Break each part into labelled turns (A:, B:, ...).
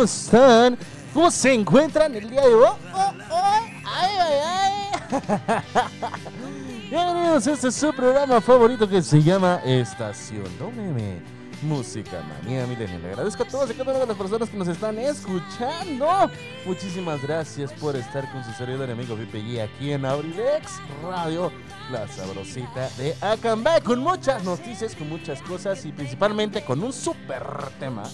A: ¿Cómo
B: están? ¿Cómo se encuentran el día de hoy? Oh, oh, ay, ay, ay. Bienvenidos a este su programa favorito que se llama Estación WM. Música Manía Milenial. Le agradezco a todas y cada una de las personas que nos están escuchando. Muchísimas gracias por estar con su servidor y amigo VPG aquí en Aurilex Radio, la sabrosita de Acambay, con muchas noticias, con muchas cosas y principalmente con un super tema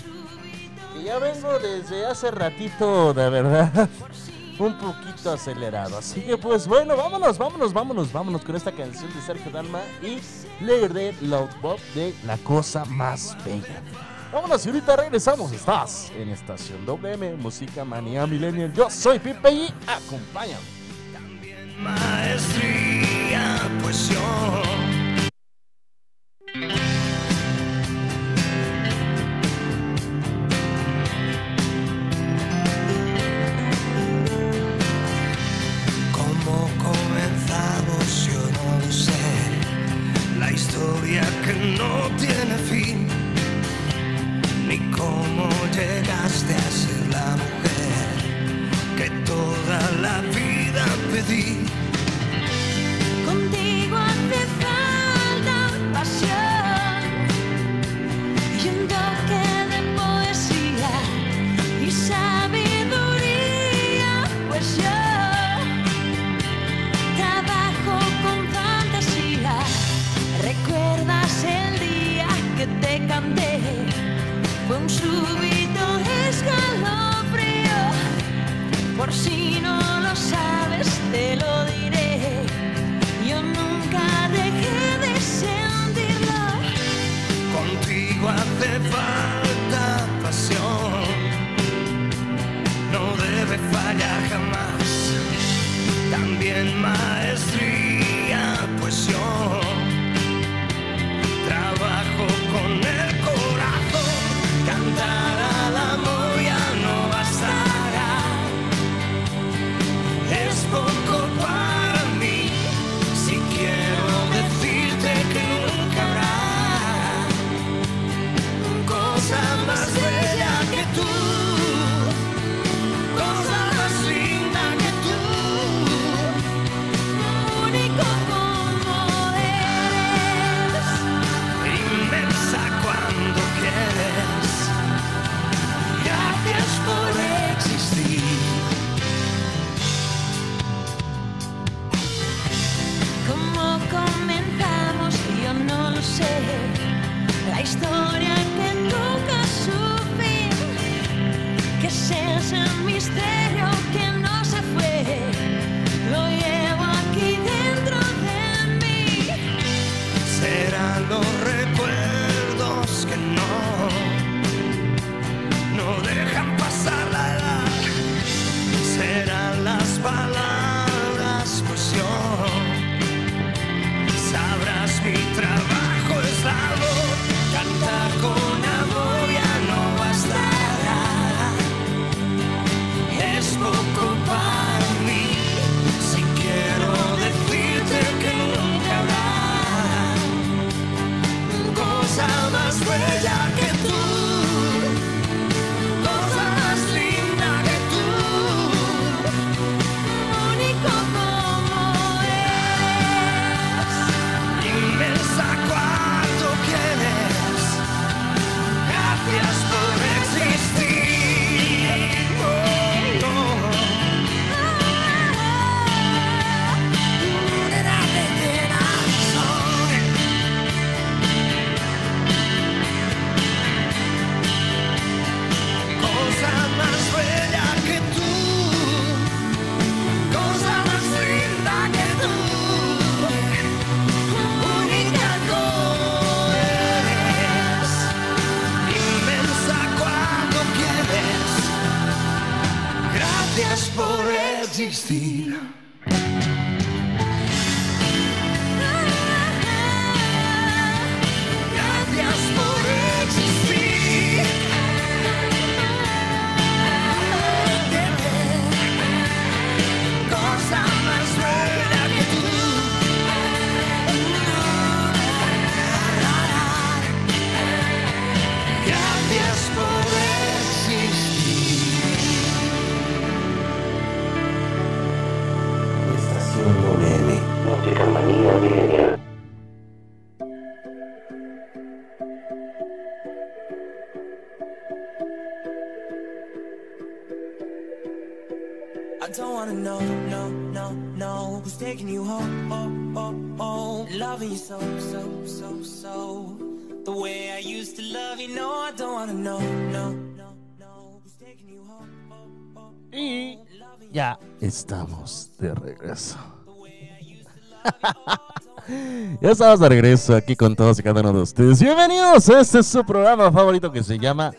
B: ya vengo desde hace ratito, de verdad, un poquito acelerado. Así que pues bueno, vámonos, vámonos, vámonos, vámonos con esta canción de Sergio Dalma y Leer Loud Bob de La Cosa Más Bella. Vámonos y ahorita regresamos. Estás en Estación WM, Música Manía Millennial. Yo soy Pipe y acompáñame.
A: Maestría, pues yo.
B: Estamos de regreso. ya estamos de regreso aquí con todos y cada uno de ustedes. Bienvenidos a este es su programa favorito que se llama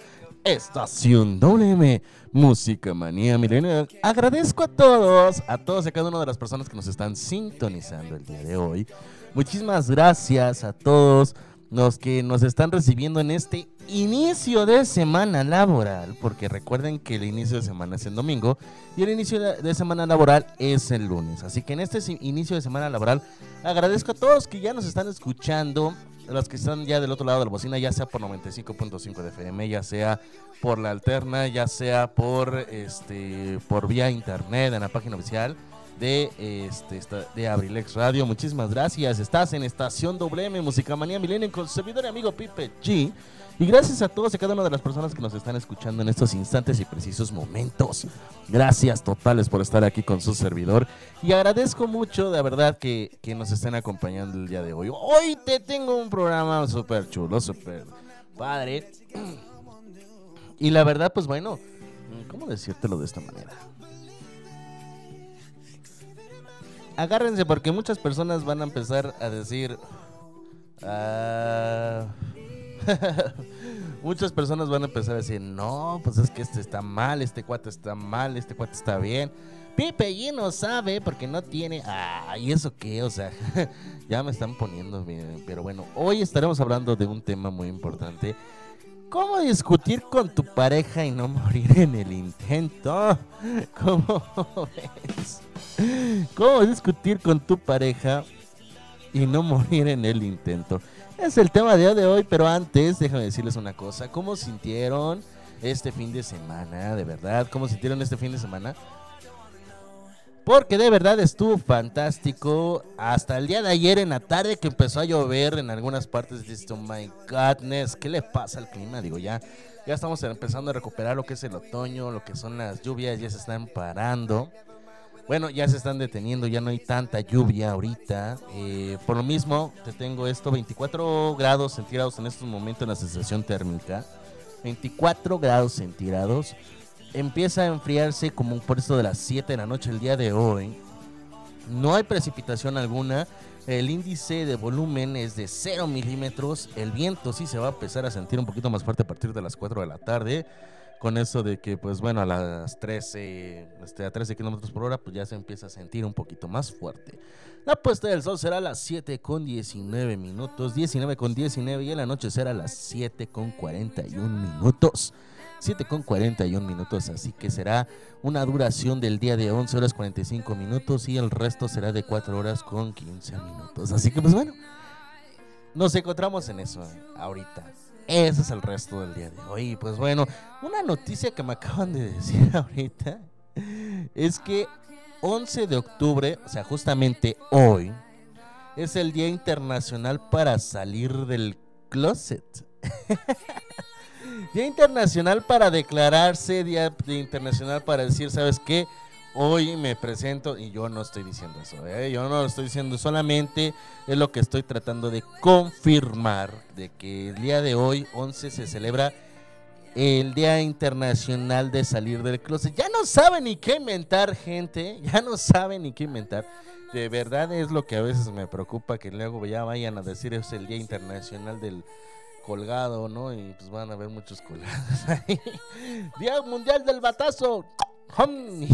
B: Estación WM Música Manía Milenial. Agradezco a todos, a todos y a cada una de las personas que nos están sintonizando el día de hoy. Muchísimas gracias a todos los que nos están recibiendo en este inicio de semana laboral, porque recuerden que el inicio de semana es el domingo y el inicio de semana laboral es el lunes. Así que en este inicio de semana laboral agradezco a todos que ya nos están escuchando, los que están ya del otro lado de la bocina, ya sea por 95.5 de FM, ya sea por la alterna, ya sea por este por vía internet en la página oficial de este de Abrilex Radio. Muchísimas gracias. Estás en Estación WM Música Manía Milenio con su servidor y amigo Pipe G. Y gracias a todos y cada una de las personas que nos están escuchando en estos instantes y precisos momentos. Gracias totales por estar aquí con su servidor. Y agradezco mucho, de verdad, que, que nos estén acompañando el día de hoy. Hoy te tengo un programa súper chulo, súper padre. Y la verdad, pues bueno, ¿cómo decírtelo de esta manera? Agárrense porque muchas personas van a empezar a decir... ah, muchas personas van a empezar a decir, no, pues es que este está mal, este cuate está mal, este cuate está bien. Pipe y no sabe porque no tiene... Ah, ¿y eso qué? O sea, ya me están poniendo bien. Pero bueno, hoy estaremos hablando de un tema muy importante. ¿Cómo discutir con tu pareja y no morir en el intento? ¿Cómo ves? ¿Cómo discutir con tu pareja y no morir en el intento? Es el tema de hoy, pero antes déjame decirles una cosa. ¿Cómo sintieron este fin de semana? De verdad, ¿cómo sintieron este fin de semana? Porque de verdad estuvo fantástico. Hasta el día de ayer en la tarde que empezó a llover en algunas partes. Dices, oh my godness, ¿qué le pasa al clima? Digo, ya, ya estamos empezando a recuperar lo que es el otoño, lo que son las lluvias, ya se están parando. Bueno, ya se están deteniendo, ya no hay tanta lluvia ahorita. Eh, por lo mismo, te tengo esto, 24 grados centígrados en estos momentos en la sensación térmica. 24 grados centígrados. Empieza a enfriarse como por esto de las 7 de la noche el día de hoy. No hay precipitación alguna. El índice de volumen es de 0 milímetros. El viento sí se va a empezar a sentir un poquito más fuerte a partir de las 4 de la tarde. Con eso de que, pues bueno, a las 13, este, a 13 kilómetros por hora, pues ya se empieza a sentir un poquito más fuerte. La puesta del sol será a las 7 con 19 minutos, 19 con 19 y en la noche será a las 7 con 41 minutos. 7 con 41 minutos, así que será una duración del día de 11 horas 45 minutos y el resto será de 4 horas con 15 minutos. Así que pues bueno, nos encontramos en eso ahorita. Ese es el resto del día de hoy. Pues bueno, una noticia que me acaban de decir ahorita es que 11 de octubre, o sea, justamente hoy, es el Día Internacional para salir del closet. Día Internacional para declararse, Día Internacional para decir, ¿sabes qué? Hoy me presento y yo no estoy diciendo eso, ¿eh? yo no lo estoy diciendo, solamente es lo que estoy tratando de confirmar, de que el día de hoy, 11, se celebra el Día Internacional de Salir del Closet. Ya no saben ni qué inventar, gente, ya no saben ni qué inventar. De verdad es lo que a veces me preocupa, que luego ya vayan a decir es el Día Internacional del colgado, ¿no? Y pues van a haber muchos colgados ahí. Día Mundial del Batazo.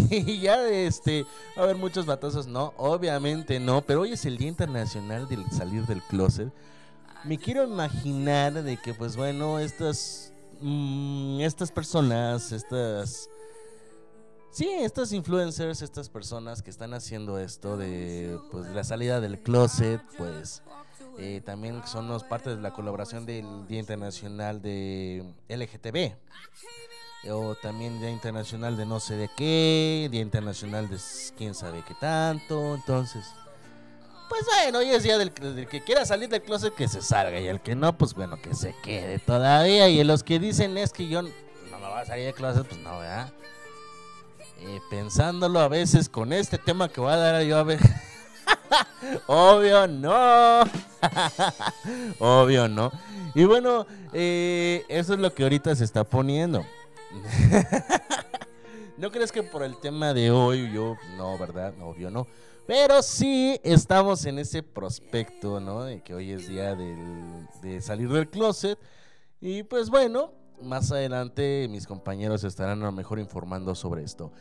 B: Y ya este, va a haber muchos batazos. No, obviamente no, pero hoy es el Día Internacional del Salir del Closet. Me quiero imaginar de que, pues bueno, estas, mm, estas personas, estas... Sí, estas influencers, estas personas que están haciendo esto de pues la salida del closet, pues eh, también son parte de la colaboración del Día Internacional de LGTB. O también Día Internacional de no sé de qué, Día Internacional de quién sabe qué tanto. Entonces, pues bueno, hoy es día del, del que quiera salir del closet que se salga. Y el que no, pues bueno, que se quede todavía. Y los que dicen es que yo no me voy a salir del closet, pues no, ¿verdad? Eh, pensándolo a veces con este tema que voy a dar yo a ver. Obvio no. Obvio no. Y bueno, eh, eso es lo que ahorita se está poniendo. ¿No crees que por el tema de hoy yo, no, verdad? Obvio no. Pero sí estamos en ese prospecto, ¿no? De que hoy es día del- de salir del closet. Y pues bueno, más adelante mis compañeros estarán a lo mejor informando sobre esto.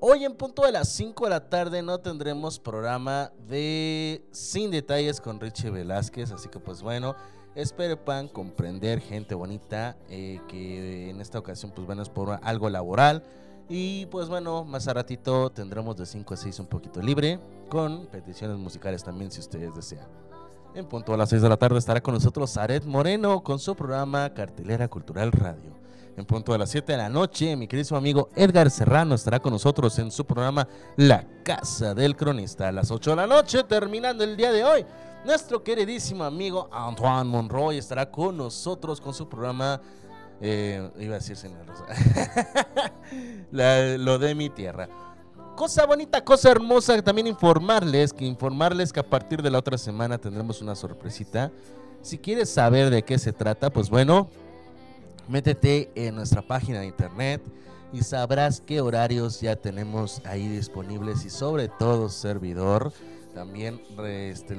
B: Hoy en punto de las 5 de la tarde no tendremos programa de Sin Detalles con Richie Velázquez, así que pues bueno, espero puedan comprender gente bonita eh, que en esta ocasión pues bueno es por algo laboral y pues bueno, más a ratito tendremos de 5 a 6 un poquito libre con peticiones musicales también si ustedes desean. En punto a las 6 de la tarde estará con nosotros Zaret Moreno con su programa Cartelera Cultural Radio. En punto de las 7 de la noche, mi querido amigo Edgar Serrano estará con nosotros en su programa La Casa del Cronista. A las 8 de la noche, terminando el día de hoy, nuestro queridísimo amigo Antoine Monroy estará con nosotros con su programa. eh, iba a decir lo de mi tierra. Cosa bonita, cosa hermosa, también informarles que informarles que a partir de la otra semana tendremos una sorpresita. Si quieres saber de qué se trata, pues bueno, métete en nuestra página de internet y sabrás qué horarios ya tenemos ahí disponibles y sobre todo servidor. También este,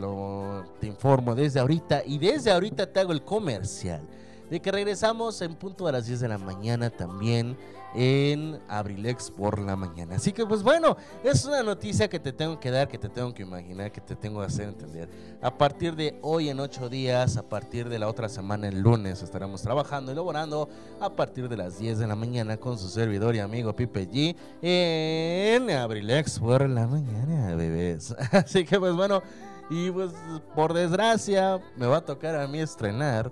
B: te informo desde ahorita y desde ahorita te hago el comercial de que regresamos en punto a las 10 de la mañana también en Abrilex por la mañana. Así que pues bueno, es una noticia que te tengo que dar, que te tengo que imaginar, que te tengo que hacer entender. A partir de hoy en ocho días, a partir de la otra semana el lunes estaremos trabajando y laborando a partir de las 10 de la mañana con su servidor y amigo Pipe G en Abrilex por la mañana, bebés. Así que pues bueno, y pues por desgracia me va a tocar a mí estrenar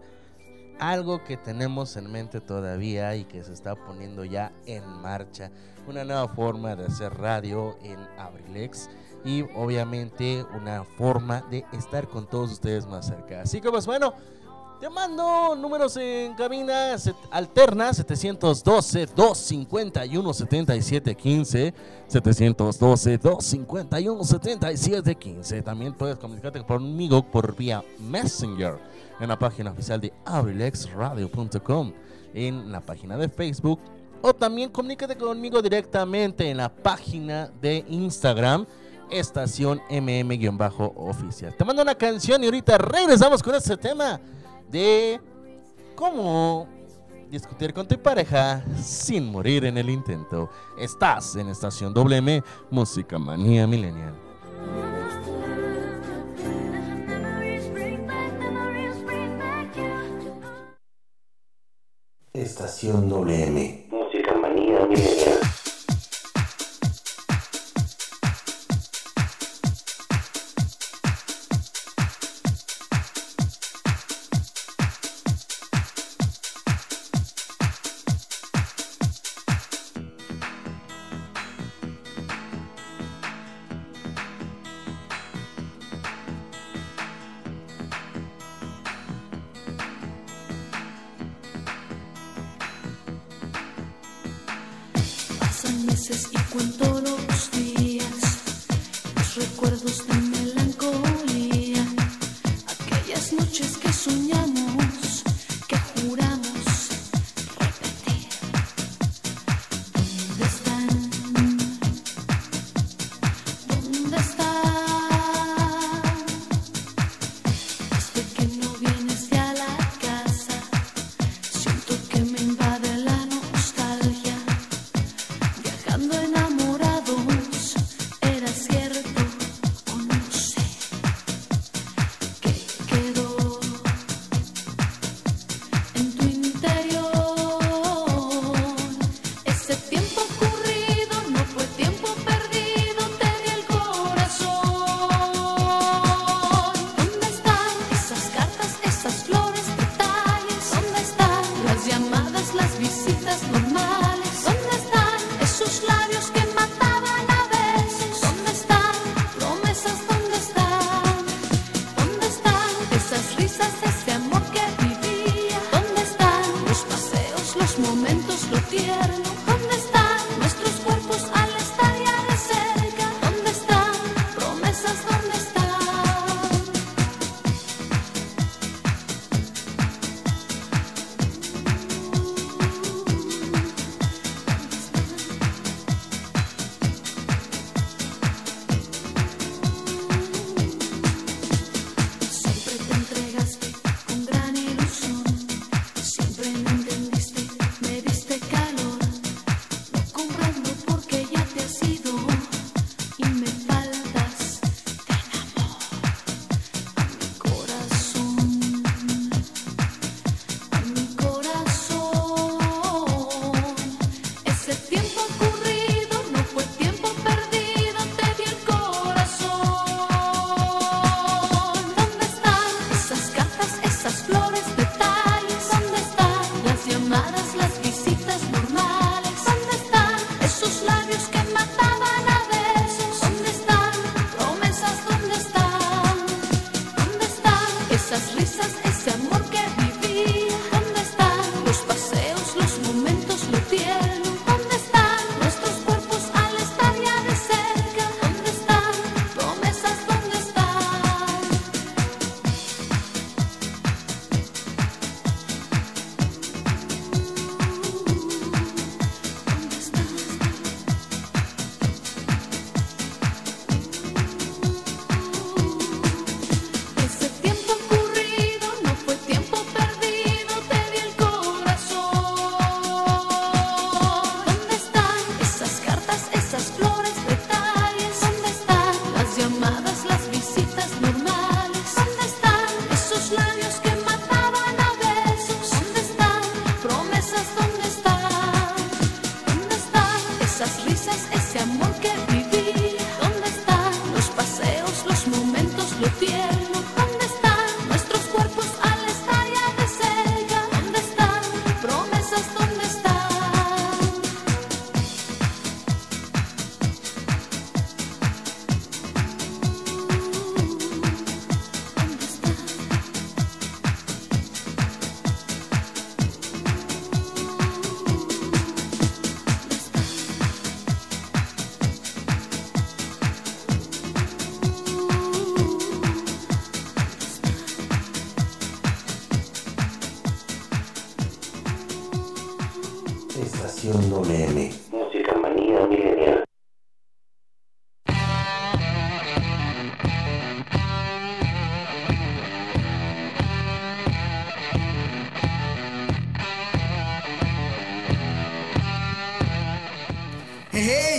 B: algo que tenemos en mente todavía y que se está poniendo ya en marcha. Una nueva forma de hacer radio en Abrilex y obviamente una forma de estar con todos ustedes más cerca. Así que pues bueno, te mando números en cabina alterna 712 251 7715 712 251 7715 También puedes comunicarte conmigo por vía Messenger en la página oficial de abrilexradio.com, en la página de Facebook o también comunícate conmigo directamente en la página de Instagram estación mm-oficial. Te mando una canción y ahorita regresamos con este tema de cómo discutir con tu pareja sin morir en el intento. Estás en estación WM Música Manía Millennial.
A: Estación WM. Música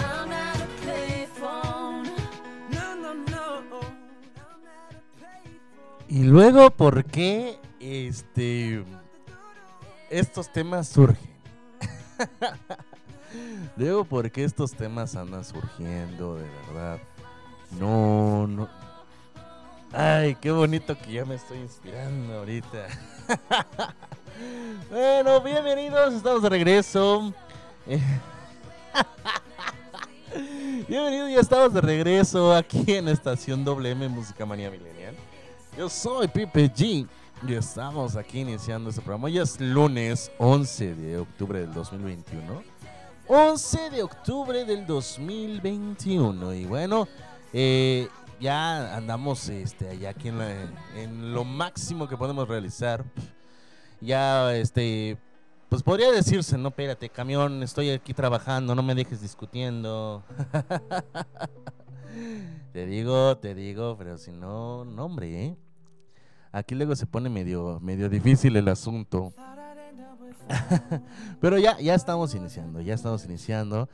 C: I'm at a payphone. No, no, no.
B: Y luego, ¿por qué este estos temas surgen? luego, ¿por qué estos temas andan surgiendo de verdad? No, no. Ay, qué bonito que ya me estoy inspirando ahorita. bueno, bienvenidos, estamos de regreso. Bienvenidos, ya estamos de regreso aquí en Estación WM Música Manía Milenial. Yo soy Pipe G y estamos aquí iniciando este programa. Hoy es lunes 11 de octubre del 2021. 11 de octubre del 2021. Y bueno, eh, ya andamos este, allá aquí en, lo máximo que podemos realizar. Ya, este, pues podría decirse, no, espérate, camión, estoy aquí trabajando, no me dejes discutiendo. te digo, te digo, pero si no, no, hombre, ¿eh? Aquí luego se pone medio, medio difícil el asunto. pero ya, ya estamos iniciando, ya estamos iniciando.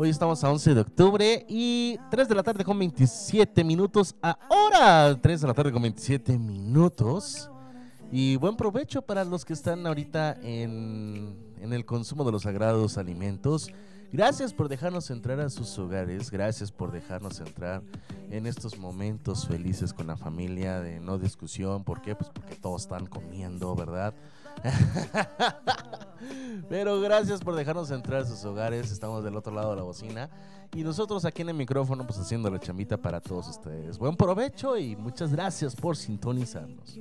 B: Hoy estamos a 11 de octubre y 3 de la tarde con 27 minutos ahora. 3 de la tarde con 27 minutos. Y buen provecho para los que están ahorita en, en el consumo de los sagrados alimentos. Gracias por dejarnos entrar a sus hogares. Gracias por dejarnos entrar en estos momentos felices con la familia de no discusión. ¿Por qué? Pues porque todos están comiendo, ¿verdad? Pero gracias por dejarnos entrar a sus hogares. Estamos del otro lado de la bocina. Y nosotros aquí en el micrófono, pues haciendo la chamita para todos ustedes. Buen provecho y muchas gracias por sintonizarnos.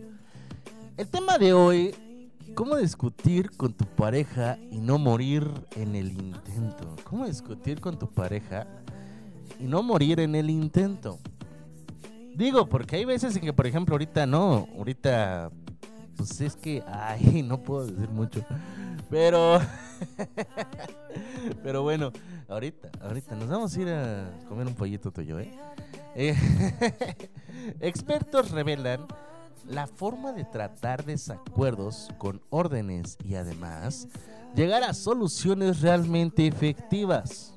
B: El tema de hoy, ¿cómo discutir con tu pareja y no morir en el intento? ¿Cómo discutir con tu pareja y no morir en el intento? Digo, porque hay veces en que, por ejemplo, ahorita no, ahorita, pues es que, ay, no puedo decir mucho, pero, pero bueno, ahorita, ahorita nos vamos a ir a comer un pollito tuyo, ¿eh? Eh, expertos revelan la forma de tratar desacuerdos con órdenes y además llegar a soluciones realmente efectivas.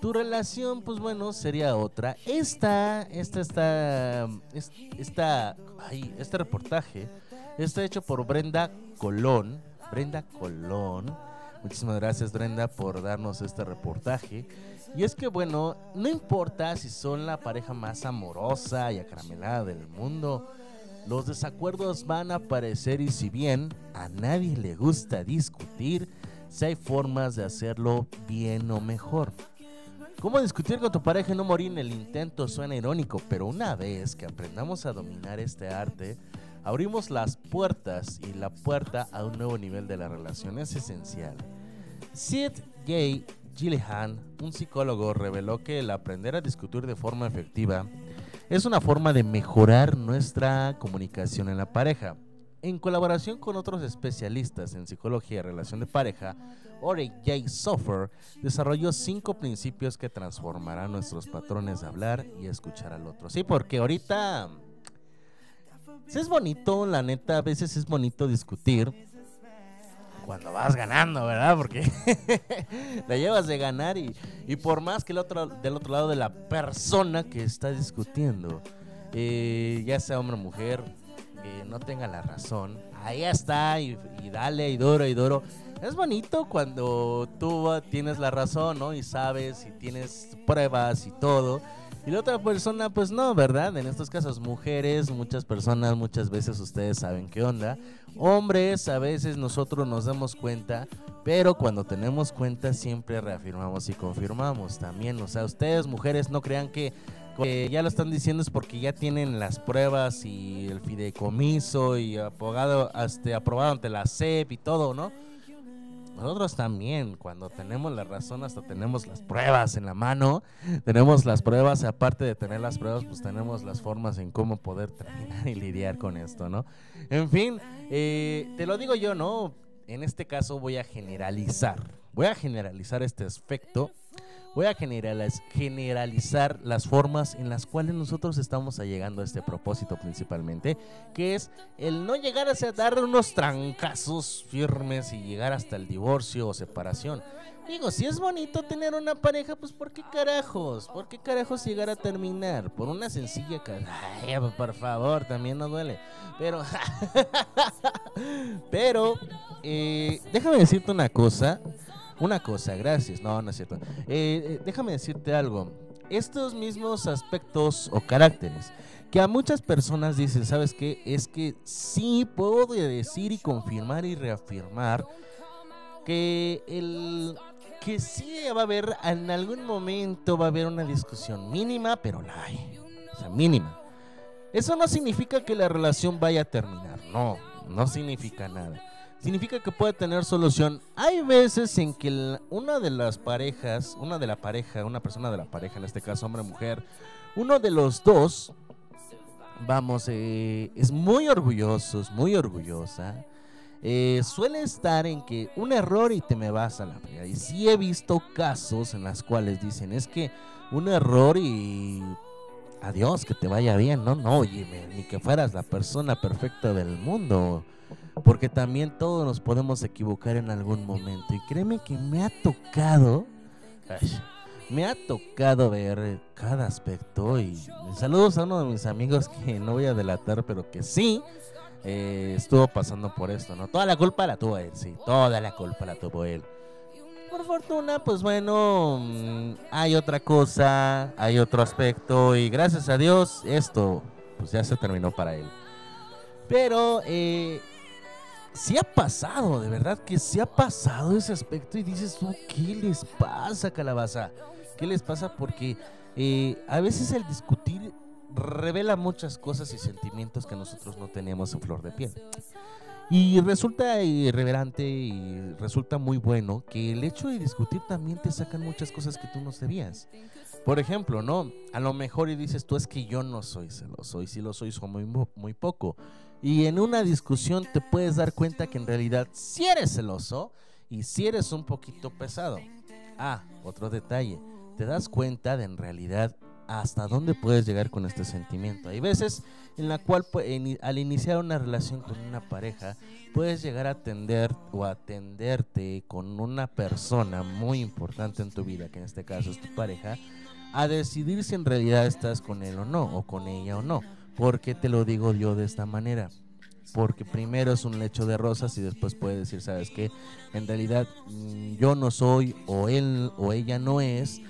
B: Tu relación, pues bueno, sería otra. Esta, esta, esta, es- esta, ay, este reportaje está hecho por Brenda Colón. Brenda Colón. Muchísimas gracias Brenda por darnos este reportaje. Y es que bueno, no importa si son la pareja más amorosa y acaramelada del mundo, los desacuerdos van a aparecer y si bien a nadie le gusta discutir, si hay formas de hacerlo bien o mejor. ¿Cómo discutir con tu pareja y no morir en el intento? Suena irónico, pero una vez que aprendamos a dominar este arte, abrimos las puertas y la puerta a un nuevo nivel de la relación es esencial. Sid J. Gillihan, un psicólogo, reveló que el aprender a discutir de forma efectiva es una forma de mejorar nuestra comunicación en la pareja. En colaboración con otros especialistas en psicología y relación de pareja, Ore J. Sofer desarrolló cinco principios que transformarán nuestros patrones de hablar y escuchar al otro. Sí, porque ahorita sí es bonito, la neta, a veces es bonito discutir cuando vas ganando, ¿verdad? Porque la llevas de ganar y, y por más que el otro, del otro lado de la persona que está discutiendo, eh, ya sea hombre o mujer, que no tenga la razón, ahí está y, y dale y duro y duro. Es bonito cuando tú tienes la razón, ¿no? Y sabes y tienes pruebas y todo. Y la otra persona, pues no, ¿verdad? En estos casos, mujeres, muchas personas, muchas veces ustedes saben qué onda. Hombres, a veces nosotros nos damos cuenta, pero cuando tenemos cuenta siempre reafirmamos y confirmamos también. O sea, ustedes, mujeres, no crean que, ya lo están diciendo es porque ya tienen las pruebas y el fideicomiso y abogado, este, aprobado ante la CEP y todo, ¿no? Nosotros también, cuando tenemos la razón, hasta tenemos las pruebas en la mano. Tenemos las pruebas, aparte de tener las pruebas, pues tenemos las formas en cómo poder terminar y lidiar con esto, ¿no? En fin, eh, te lo digo yo, ¿no? En este caso voy a generalizar. Voy a generalizar este aspecto. Voy a generaliz- generalizar las formas en las cuales nosotros estamos llegando a este propósito principalmente, que es el no llegar a dar unos trancazos firmes y llegar hasta el divorcio o separación. Digo, si es bonito tener una pareja, pues ¿por qué carajos? ¿Por qué carajos llegar a terminar? Por una sencilla... Ay, por favor, también no duele. Pero... Pero... eh, déjame decirte una cosa. Una cosa, gracias. No, no es cierto. Eh, eh, déjame decirte algo. Estos mismos aspectos o caracteres que a muchas personas dicen, ¿sabes qué? Es que sí puedo decir y confirmar y reafirmar que el que sí va a haber en algún momento va a haber una discusión mínima, pero la hay. O sea, mínima. Eso no significa que la relación vaya a terminar, no, no significa nada. Significa que puede tener solución. Hay veces en que una de las parejas, una de la pareja, una persona de la pareja, en este caso hombre o mujer, uno de los dos, vamos, eh, es muy orgulloso, es muy orgullosa. eh, suele estar en que un error y te me vas a la fregada. Y sí he visto casos en las cuales dicen, es que un error y adiós, que te vaya bien, no, no, oye, ni que fueras la persona perfecta del mundo. Porque también todos nos podemos equivocar en algún momento. Y créeme que me ha tocado, me ha tocado ver cada aspecto. Y saludos a uno de mis amigos que no voy a delatar, pero que sí eh, estuvo pasando por esto, ¿no? Toda la culpa la tuvo él, sí, toda la culpa la tuvo él. Por fortuna, pues bueno, mm, hay otra cosa, hay otro aspecto y gracias a Dios esto pues ya se terminó para él. Pero eh, sí ha pasado, de verdad que sí ha pasado ese aspecto y dices tú, ¿qué les pasa, calabaza? ¿Qué les pasa? Porque eh, a veces el discutir revela muchas cosas y sentimientos que nosotros no tenemos en flor de piel. Y resulta irreverente y resulta muy bueno que el hecho de discutir también te sacan muchas cosas que tú no sabías. Por ejemplo, ¿no? A lo mejor y dices tú es que yo no soy celoso y si lo soy soy muy, muy poco. Y en una discusión te puedes dar cuenta que en realidad si eres celoso y si eres un poquito pesado. Ah, otro detalle. Te das cuenta de en realidad hasta dónde puedes llegar con este sentimiento. Hay veces en la cual en- al iniciar una relación con una pareja puedes llegar a atender o atenderte con una persona muy importante en tu vida, que en este caso es tu pareja, a decidir si en realidad estás con él o no, o con ella o no. ¿Por qué te lo digo yo de esta manera? Porque primero es un lecho de rosas y después puedes decir, ¿sabes qué? En realidad mm, yo no soy o él o ella no es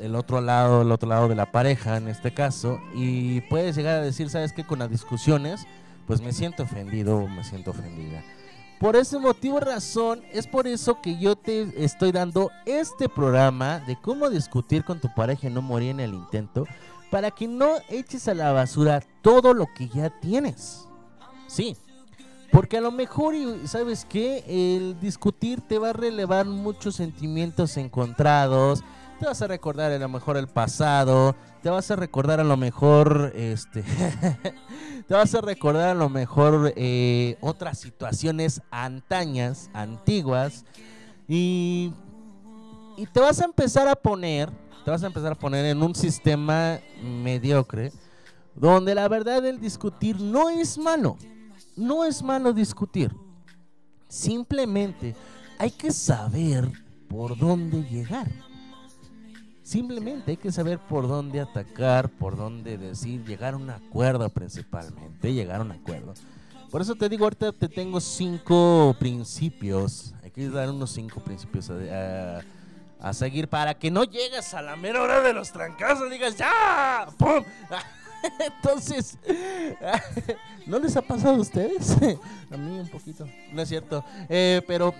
B: el otro lado, el otro lado de la pareja en este caso y puedes llegar a decir, ¿sabes qué? Con las discusiones, pues me siento ofendido o me siento ofendida. Por ese motivo, razón, es por eso que yo te estoy dando este programa de cómo discutir con tu pareja y no morir en el intento, para que no eches a la basura todo lo que ya tienes. Sí, Porque a lo mejor, ¿sabes qué? El discutir te va a relevar muchos sentimientos encontrados. Te vas a recordar a lo mejor el pasado. Te vas a recordar a lo mejor, este... te vas a recordar a lo mejor eh, otras situaciones antañas, antiguas. Y, y te vas a empezar a poner, te vas a empezar a poner en un sistema mediocre. Donde la verdad el discutir no es malo no es malo discutir. Simplemente hay que saber por dónde llegar. Simplemente hay que saber por dónde atacar, por dónde decir, llegar a un acuerdo principalmente, llegar a un acuerdo. Por eso te digo, ahorita te tengo cinco principios. Hay que dar unos cinco principios a, a seguir para que no llegues a la mera hora de los trancazos digas, ¡ya! ¡Pum! Entonces, ¿no les ha pasado a ustedes? A mí un poquito, no es cierto, eh, pero...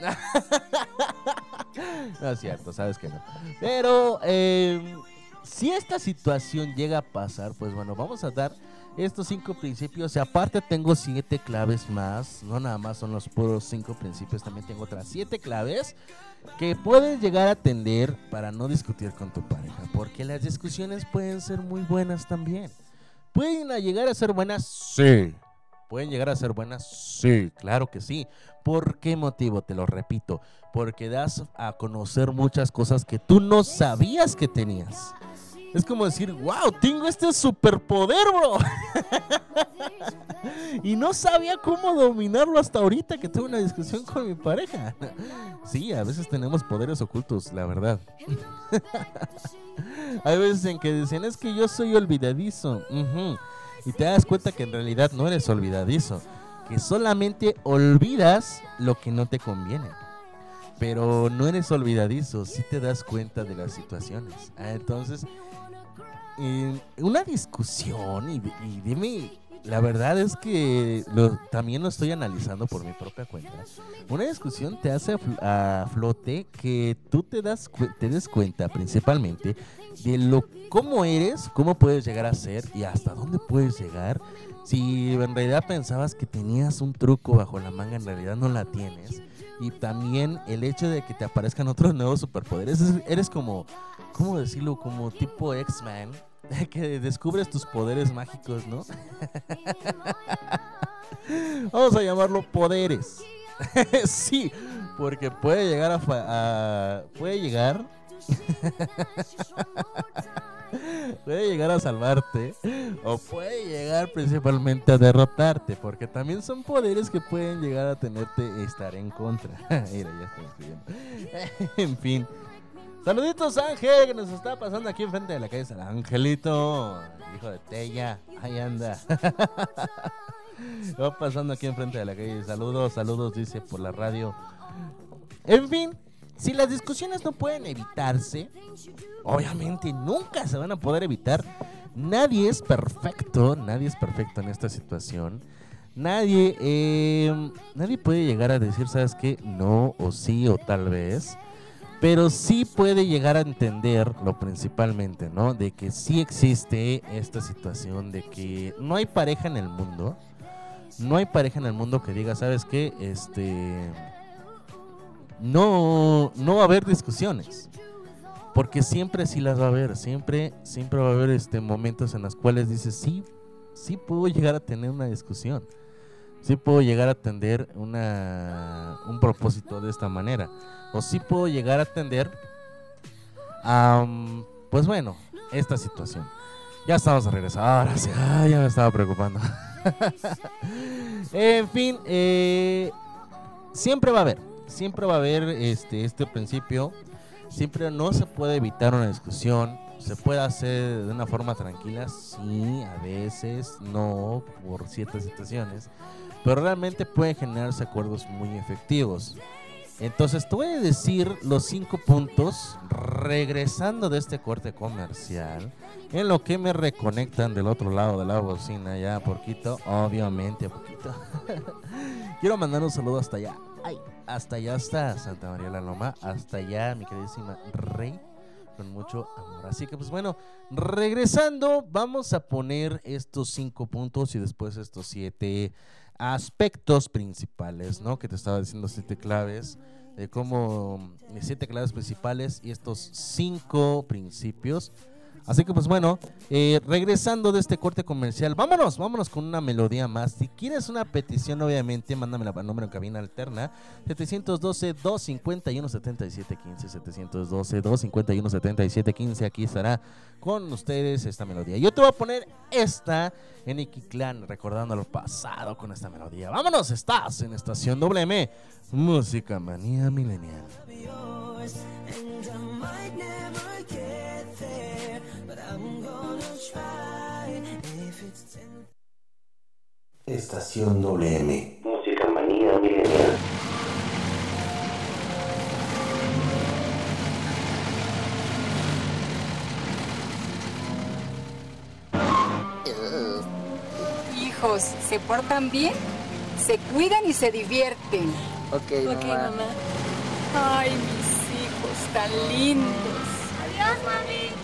B: No es cierto, sabes que no. Pero, eh, si esta situación llega a pasar, pues bueno, vamos a dar estos cinco principios. Y aparte tengo siete claves más. No nada más son los puros cinco principios. También tengo otras siete claves que puedes llegar a atender para no discutir con tu pareja. Porque las discusiones pueden ser muy buenas también. ¿Pueden llegar a ser buenas? Sí. ¿Pueden llegar a ser buenas? Sí, claro que sí. ¿Por qué motivo? Te lo repito. Porque das a conocer muchas cosas que tú no sabías que tenías. Es como decir, wow, tengo este superpoder, bro. y no sabía cómo dominarlo hasta ahorita que tuve una discusión con mi pareja. sí, a veces tenemos poderes ocultos, la verdad. Hay veces en que dicen, es que yo soy olvidadizo. Y te das cuenta que en realidad no eres olvidadizo. Que solamente olvidas lo que no te conviene. Pero no eres olvidadizo, si te das cuenta de las situaciones. Ah, entonces, una discusión, y, dime la verdad es que también lo estoy analizando por mi propia cuenta. Una discusión te hace a, flote que tú te das te des cuenta principalmente de lo cómo eres, cómo puedes llegar a ser y hasta dónde puedes llegar. Si en realidad pensabas que tenías un truco bajo la manga, en realidad no la tienes. Y también el hecho de que te aparezcan otros nuevos superpoderes. Eres como, ¿cómo decirlo? Como tipo X-Men que descubres tus poderes mágicos, ¿no? Vamos a llamarlo poderes. sí, porque puede llegar a, puede llegar puede llegar a salvarte o puede llegar principalmente a derrotarte, porque también son poderes que pueden llegar a tenerte estar en contra. Mira, ya estoy en fin. Saluditos Ángel, que nos está pasando aquí enfrente de la calle. Angelito, hijo de Tella, ahí anda. Va pasando aquí enfrente de la calle. Saludos, saludos, dice por la radio. En fin, si las discusiones no pueden evitarse, obviamente nunca se van a poder evitar. Nadie es perfecto, nadie es perfecto en esta situación. Nadie, eh, nadie puede llegar a decir, ¿sabes qué? No, o sí, o tal vez pero sí puede llegar a entender lo principalmente, ¿no? De que sí existe esta situación de que no hay pareja en el mundo, no hay pareja en el mundo que diga, ¿sabes qué? Este no no va a haber discusiones. Porque siempre sí las va a haber, siempre siempre va a haber este momentos en los cuales dices, "Sí, sí puedo llegar a tener una discusión." Sí puedo llegar a atender una, un propósito de esta manera o si puedo llegar a atender a, pues bueno, esta situación. Ya estamos a regresar. Ahora sí, ya me estaba preocupando. en fin, eh, siempre va a haber, siempre va a haber este, este principio. Siempre no se puede evitar una discusión. Se puede hacer de una forma tranquila, sí, a veces, no, por ciertas situaciones. Pero realmente pueden generarse acuerdos muy efectivos. Entonces, te voy a decir los cinco puntos regresando de este corte comercial. En lo que me reconectan del otro lado de la bocina, ya poquito, obviamente, poquito. Quiero mandar un saludo hasta allá. Hasta allá está Santa María la Loma. Hasta allá, mi queridísima Rey. Con mucho amor. Así que, pues bueno, regresando, vamos a poner estos cinco puntos y después estos siete aspectos principales, ¿no? Que te estaba diciendo siete claves, de cómo eh, siete claves principales y estos cinco principios. Así que pues bueno, eh, regresando de este corte comercial, vámonos, vámonos con una melodía más. Si quieres una petición, obviamente, mándamela al número en cabina alterna, 712-251-7715, 712-251-7715, aquí estará con ustedes esta melodía. Yo te voy a poner esta en Iquiclan, recordando lo pasado con esta melodía. Vámonos, estás en Estación WM, Música Manía Milenial.
D: Yours, and I might never get there, but I'm gonna try. If it's ten
A: Estación WM. Música manía milenial.
E: Hijos, ¿se portan bien? Se cuidan y se divierten.
F: Ok,
E: Ok, mamá. Ay, mis hijos tan lindos. Adiós, mami.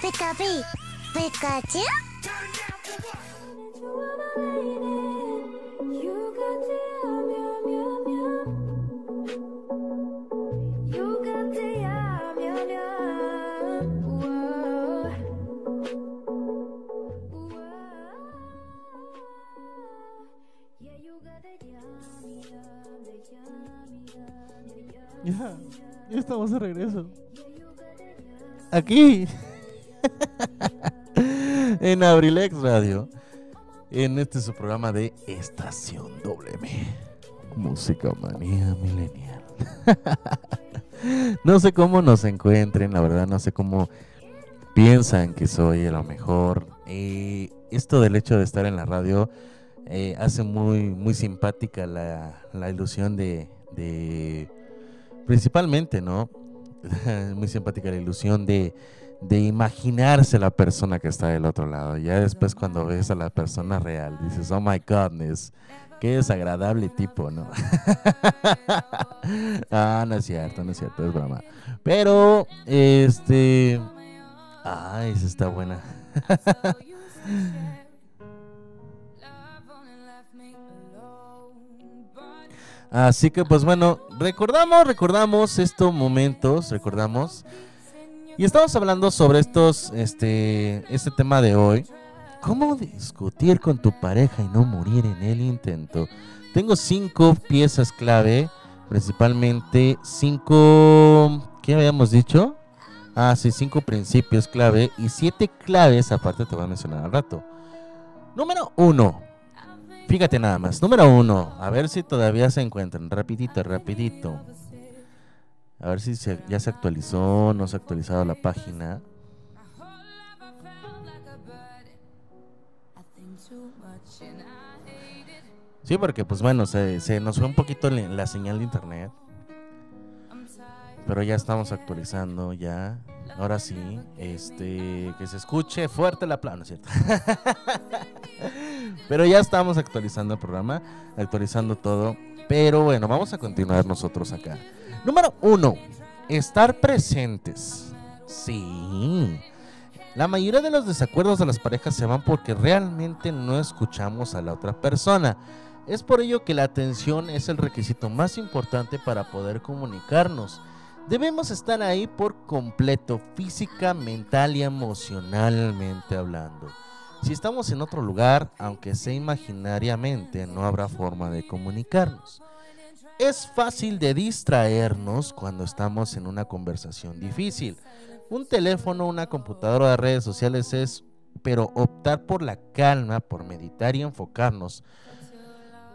G: Pika Pi, Pikachu.
B: Regreso. Aquí. en Abrilex Radio. En este su programa de Estación WM. Música manía milenial. no sé cómo nos encuentren, la verdad, no sé cómo piensan que soy a lo mejor. Eh, esto del hecho de estar en la radio eh, hace muy, muy simpática la, la ilusión de principalmente, ¿no? Muy simpática la ilusión de, de imaginarse la persona que está del otro lado. Ya después cuando ves a la persona real, dices, oh my godness, qué desagradable tipo, ¿no? ah, no es cierto, no es cierto, es broma. Pero, este... Ay, esa está buena. Así que pues bueno, recordamos, recordamos estos momentos, recordamos. Y estamos hablando sobre estos, este, este tema de hoy. ¿Cómo discutir con tu pareja y no morir en el intento? Tengo cinco piezas clave, principalmente cinco, ¿qué habíamos dicho? Ah, sí, cinco principios clave y siete claves, aparte te voy a mencionar al rato. Número uno, Fíjate nada más. Número uno, a ver si todavía se encuentran. Rapidito, rapidito. A ver si se- ya se actualizó, no se ha actualizado la página. Sí, porque pues bueno, se, nos fue un poquito la señal de internet. Pero ya estamos actualizando, ya. Ahora sí, este, que se escuche fuerte la plana, ¿cierto? Pero ya estamos actualizando el programa, actualizando todo. Pero bueno, vamos a continuar nosotros acá. Número uno, estar presentes. Sí. La mayoría de los desacuerdos de las parejas se van porque realmente no escuchamos a la otra persona. Es por ello que la atención es el requisito más importante para poder comunicarnos. Debemos estar ahí por completo, física, mental y emocionalmente hablando. Si estamos en otro lugar, aunque sea imaginariamente, no habrá forma de comunicarnos. Es fácil de distraernos cuando estamos en una conversación difícil. Un teléfono, una computadora de redes sociales es, pero optar por la calma, por meditar y enfocarnos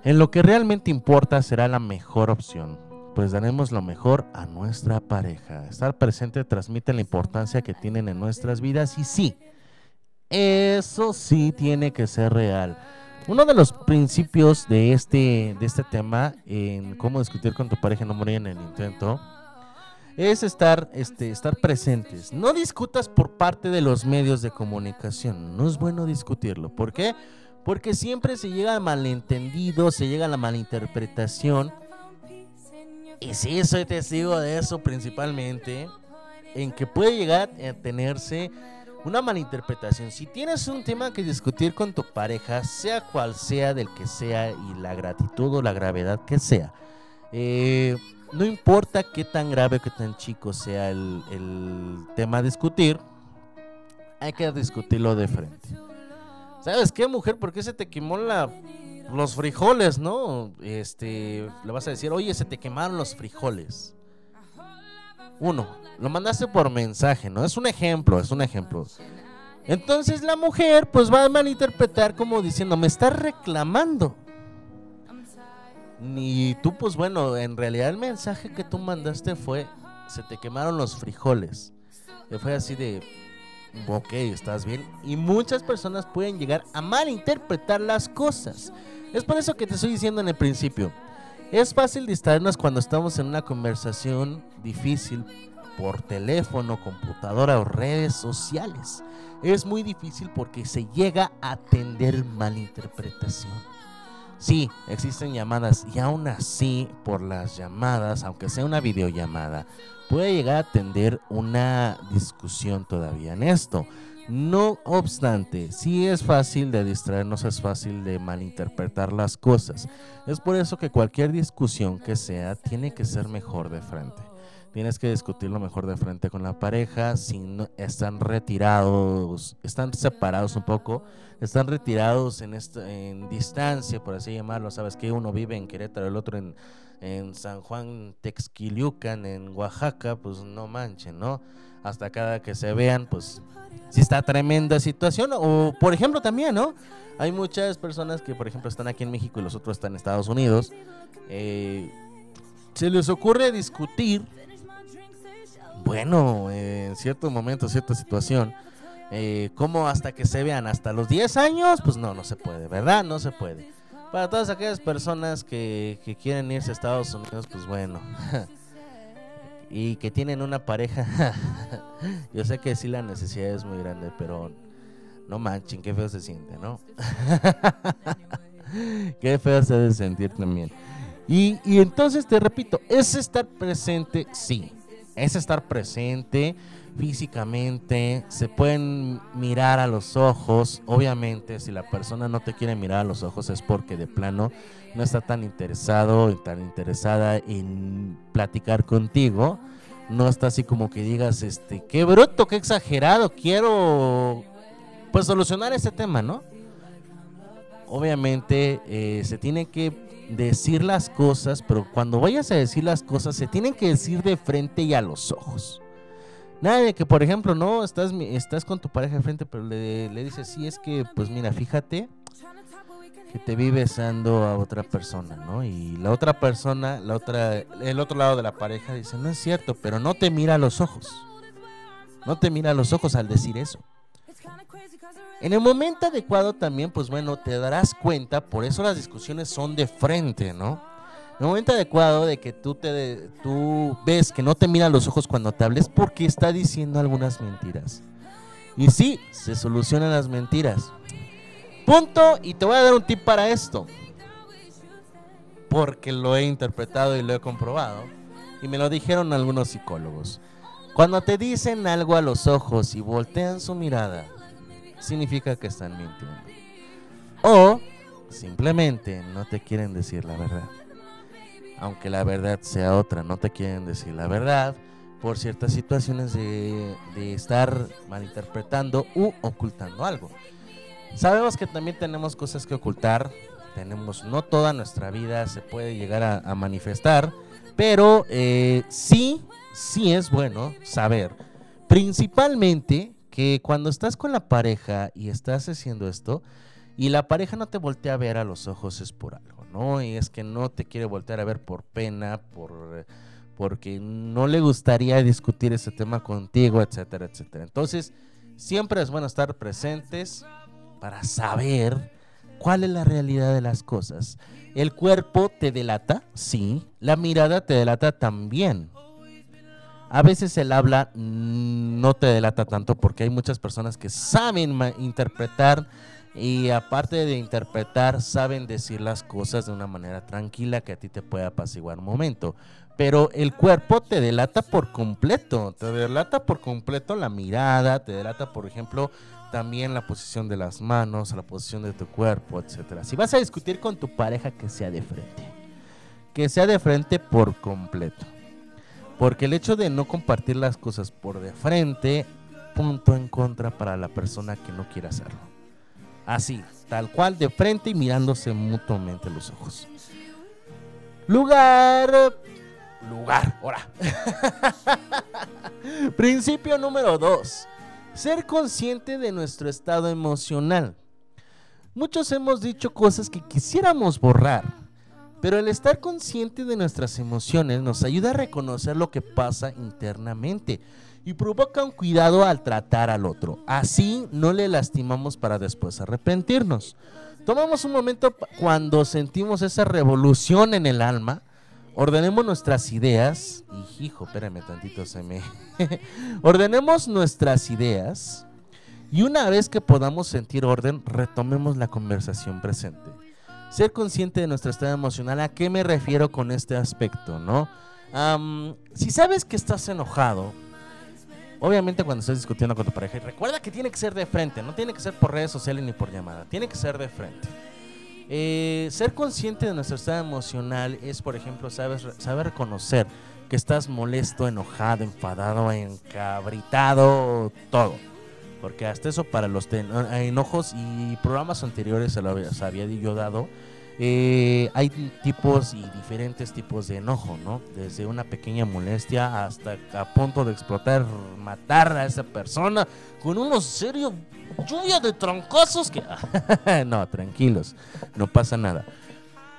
B: en lo que realmente importa será la mejor opción, pues daremos lo mejor a nuestra pareja. Estar presente transmite la importancia que tienen en nuestras vidas y sí, eso sí tiene que ser real. Uno de los principios de este, de este tema en cómo discutir con tu pareja no morir en el intento es estar, este, estar presentes. No discutas por parte de los medios de comunicación. No es bueno discutirlo. ¿Por qué? Porque siempre se llega a malentendido, se llega a la malinterpretación. Y sí, soy testigo de eso principalmente. En que puede llegar a tenerse una malinterpretación. Si tienes un tema que discutir con tu pareja, sea cual sea del que sea y la gratitud o la gravedad que sea, eh, no importa qué tan grave o qué tan chico sea el, el tema a discutir, hay que discutirlo de frente. ¿Sabes qué, mujer? ¿Por qué se te quemó la, los frijoles, no? Este, le vas a decir, oye, se te quemaron los frijoles. Uno, lo mandaste por mensaje, ¿no? Es un ejemplo, es un ejemplo. Entonces la mujer pues va a malinterpretar como diciendo, me estás reclamando. Ni tú pues bueno, en realidad el mensaje que tú mandaste fue, se te quemaron los frijoles. Y fue así de, ok, estás bien. Y muchas personas pueden llegar a malinterpretar las cosas. Es por eso que te estoy diciendo en el principio. Es fácil distraernos cuando estamos en una conversación difícil por teléfono, computadora o redes sociales. Es muy difícil porque se llega a atender malinterpretación. Sí, existen llamadas y aún así por las llamadas, aunque sea una videollamada, puede llegar a tender una discusión todavía en esto. No obstante, sí es fácil de distraernos, es fácil de malinterpretar las cosas. Es por eso que cualquier discusión que sea tiene que ser mejor de frente. Tienes que discutirlo mejor de frente con la pareja, si no, están retirados, están separados un poco, están retirados en, esta, en distancia, por así llamarlo. Sabes que uno vive en Querétaro, el otro en, en San Juan Texquiliucan, en Oaxaca, pues no manchen, ¿no? Hasta cada que se vean, pues si está tremenda situación. O por ejemplo también, ¿no? Hay muchas personas que por ejemplo están aquí en México y los otros están en Estados Unidos. Eh, se les ocurre discutir, bueno, en cierto momento, cierta situación, eh, como hasta que se vean hasta los 10 años, pues no, no se puede, ¿verdad? No se puede. Para todas aquellas personas que, que quieren irse a Estados Unidos, pues bueno. y que tienen una pareja. Yo sé que sí la necesidad es muy grande, pero no manchen, qué feo se siente, ¿no? qué feo se debe sentir también. Y, y entonces te repito, es estar presente, sí, es estar presente físicamente, se pueden mirar a los ojos, obviamente si la persona no te quiere mirar a los ojos es porque de plano no está tan interesado, tan interesada en platicar contigo, no está así como que digas, este, qué bruto, qué exagerado, quiero pues solucionar ese tema, ¿no? Obviamente eh, se tiene que decir las cosas, pero cuando vayas a decir las cosas se tienen que decir de frente y a los ojos. Nada de que, por ejemplo, no, estás, estás con tu pareja de frente, pero le, le dices, sí, es que, pues mira, fíjate que te vi besando a otra persona, ¿no? Y la otra persona, la otra, el otro lado de la pareja dice, no es cierto, pero no te mira a los ojos. No te mira a los ojos al decir eso. En el momento adecuado también, pues bueno, te darás cuenta, por eso las discusiones son de frente, ¿no? En el momento adecuado de que tú, te, tú ves que no te mira a los ojos cuando te hables porque está diciendo algunas mentiras. Y sí, se solucionan las mentiras. Punto, y te voy a dar un tip para esto. Porque lo he interpretado y lo he comprobado. Y me lo dijeron algunos psicólogos. Cuando te dicen algo a los ojos y voltean su mirada, significa que están mintiendo. O simplemente no te quieren decir la verdad. Aunque la verdad sea otra, no te quieren decir la verdad por ciertas situaciones de, de estar malinterpretando u ocultando algo. Sabemos que también tenemos cosas que ocultar, tenemos, no toda nuestra vida se puede llegar a, manifestar, pero eh, sí, sí es bueno saber, principalmente que cuando estás con la pareja y estás haciendo esto, y la pareja no te voltea a ver a los ojos es por algo, ¿no? Y es que no te quiere voltear a ver por pena, por porque no le gustaría discutir ese tema contigo, etcétera, etcétera. Entonces, siempre es bueno estar presentes para saber cuál es la realidad de las cosas. El cuerpo te delata, sí. La mirada te delata también. A veces el habla no te delata tanto porque hay muchas personas que saben interpretar y aparte de interpretar, saben decir las cosas de una manera tranquila que a ti te pueda apaciguar un momento. Pero el cuerpo te delata por completo, te delata por completo la mirada, te delata, por ejemplo, también la posición de las manos, la posición de tu cuerpo, etcétera. Si vas a discutir con tu pareja, que sea de frente. Que sea de frente por completo. Porque el hecho de no compartir las cosas por de frente, punto en contra para la persona que no quiere hacerlo. Así, tal cual, de frente y mirándose mutuamente los ojos. Lugar. Lugar, ahora. Principio número 2. Ser consciente de nuestro estado emocional. Muchos hemos dicho cosas que quisiéramos borrar, pero el estar consciente de nuestras emociones nos ayuda a reconocer lo que pasa internamente y provoca un cuidado al tratar al otro. Así no le lastimamos para después arrepentirnos. Tomamos un momento cuando sentimos esa revolución en el alma, ordenemos nuestras ideas. Y hijo, espérame tantito, se me. ordenemos nuestras ideas. Y una vez que podamos sentir orden, retomemos la conversación presente. Ser consciente de nuestro estado emocional, ¿a qué me refiero con este aspecto, no? Am, si sabes que estás enojado, obviamente cuando estás discutiendo con tu pareja, recuerda que tiene que ser de frente, no tiene que ser por redes sociales ni por llamada, tiene que ser de frente. Eh, ser consciente de nuestro estado emocional es, por ejemplo, sabes, saber reconocer que estás molesto, enojado, enfadado, encabritado, todo. Porque hasta eso para los ten- enojos y programas anteriores se lo había, yo dado, eh, hay tipos y diferentes tipos de enojo, ¿no? Desde una pequeña molestia hasta a punto de explotar, matar a esa persona con unos serios lluvia de troncazos que... no, tranquilos, no pasa nada.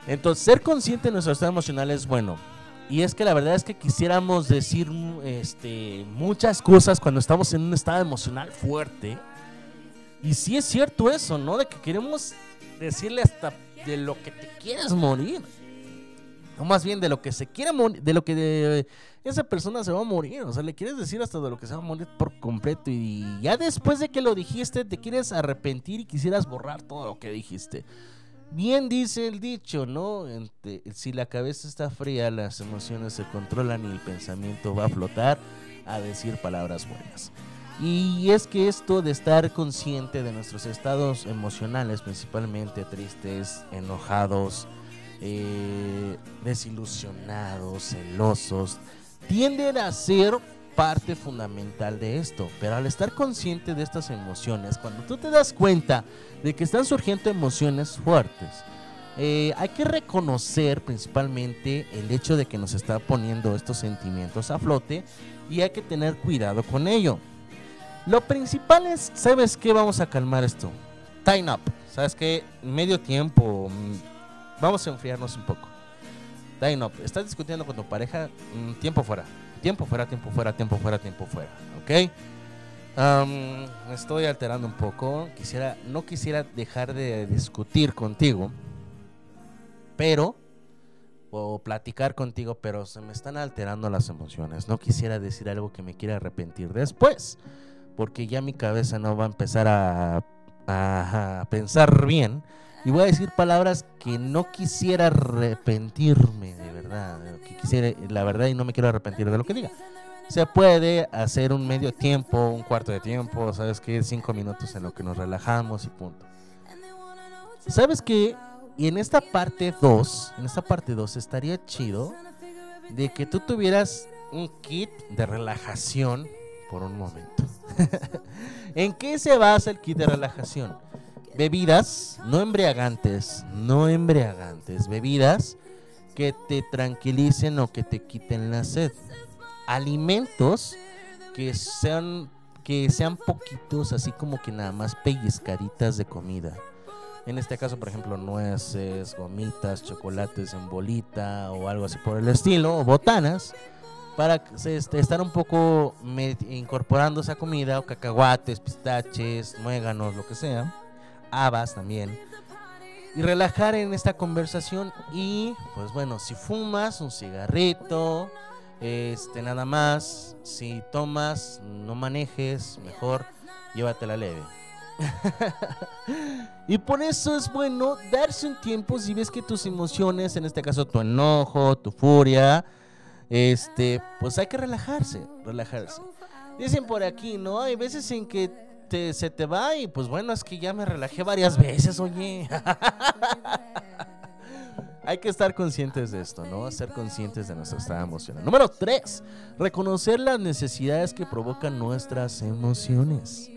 B: Entonces, ser consciente de nuestro estado emocional es bueno. Y es que la verdad es que quisiéramos decir este, muchas cosas cuando estamos en un estado emocional fuerte. Y sí es cierto eso, ¿no? De que queremos decirle hasta de lo que te quieres morir. O más bien de lo que se quiere morir, de lo que de- esa persona se va a morir. O sea, le quieres decir hasta de lo que se va a morir por completo. Y ya después de que lo dijiste, te quieres arrepentir y quisieras borrar todo lo que dijiste. Bien dice el dicho, ¿no? Si la cabeza está fría, las emociones se controlan y el pensamiento va a flotar a decir palabras buenas. Y es que esto de estar consciente de nuestros estados emocionales, principalmente tristes, enojados, eh, desilusionados, celosos, tienden a ser parte fundamental de esto. Pero al estar consciente de estas emociones, cuando tú te das cuenta de que están surgiendo emociones fuertes, eh, hay que reconocer principalmente el hecho de que nos está poniendo estos sentimientos a flote y hay que tener cuidado con ello. Lo principal es, ¿sabes qué? Vamos a calmar esto. Time up. ¿Sabes qué? Medio tiempo. mm, Vamos a enfriarnos un poco. Time up. Estás discutiendo con tu pareja. mm, Tiempo fuera. Tiempo fuera, tiempo fuera, tiempo fuera, tiempo fuera. ¿Ok? Am, me estoy alterando un poco. Quisiera, no quisiera dejar de discutir contigo. Pero o platicar contigo, pero se me están alterando las emociones. No quisiera decir algo que me quiera arrepentir después, porque ya mi cabeza no va a empezar a, pensar bien y voy a decir palabras que no quisiera arrepentirme de verdad, quisiera la verdad y no me quiero arrepentir de lo que diga. Se puede hacer un medio tiempo, un cuarto de tiempo, sabes que cinco minutos en lo que nos relajamos y punto. ¿Sabes qué? Y en esta parte 2, en esta parte 2 estaría chido de que tú tuvieras un kit de relajación por un momento. ¿En qué se basa el kit de relajación? Bebidas no embriagantes, no embriagantes, bebidas que te tranquilicen o que te quiten la sed. Alimentos que sean que sean poquitos, así como que nada más pellizcaditas de comida. En este caso, por ejemplo, nueces, gomitas, chocolates en bolita o algo así por el estilo, o botanas, para este, estar un poco incorporando esa comida, o cacahuates, pistaches, muéganos, lo que sea, habas también, y relajar en esta conversación. Y pues bueno, si fumas, un cigarrito, este, nada más, si tomas, no manejes, mejor llévatela leve. y por eso es bueno darse un tiempo si ves que tus emociones, en este caso tu enojo, tu furia, este, pues hay que relajarse, relajarse. Dicen por aquí, ¿no? Hay veces en que te- se te va y pues bueno, es que ya me relajé varias veces, oye. Hay que estar conscientes de esto, ¿no? Ser conscientes de nuestro estado emocional. Número 3. Reconocer las necesidades que provocan nuestras emociones.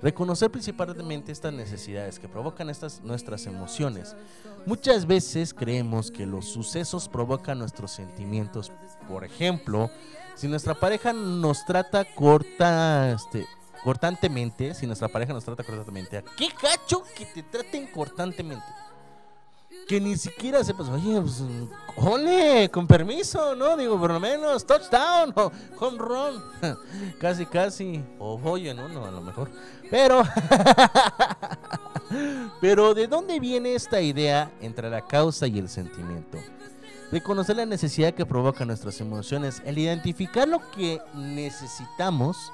B: Reconocer principalmente estas necesidades que provocan estas nuestras emociones. Muchas veces creemos que los sucesos provocan nuestros sentimientos. Por ejemplo, si nuestra pareja nos trata corta, este, cortantemente, si nuestra pareja nos trata cortantemente, ¿qué gacho que te traten cortantemente? Que ni siquiera sepas, oye, pues, con permiso, ¿no? Digo, por lo menos, touchdown o home run. casi, casi. O oye, ¿no? No, a lo mejor. Pero, pero, ¿de dónde viene esta idea entre la causa y el sentimiento? Reconocer la necesidad que provocan nuestras emociones, el identificar lo que necesitamos,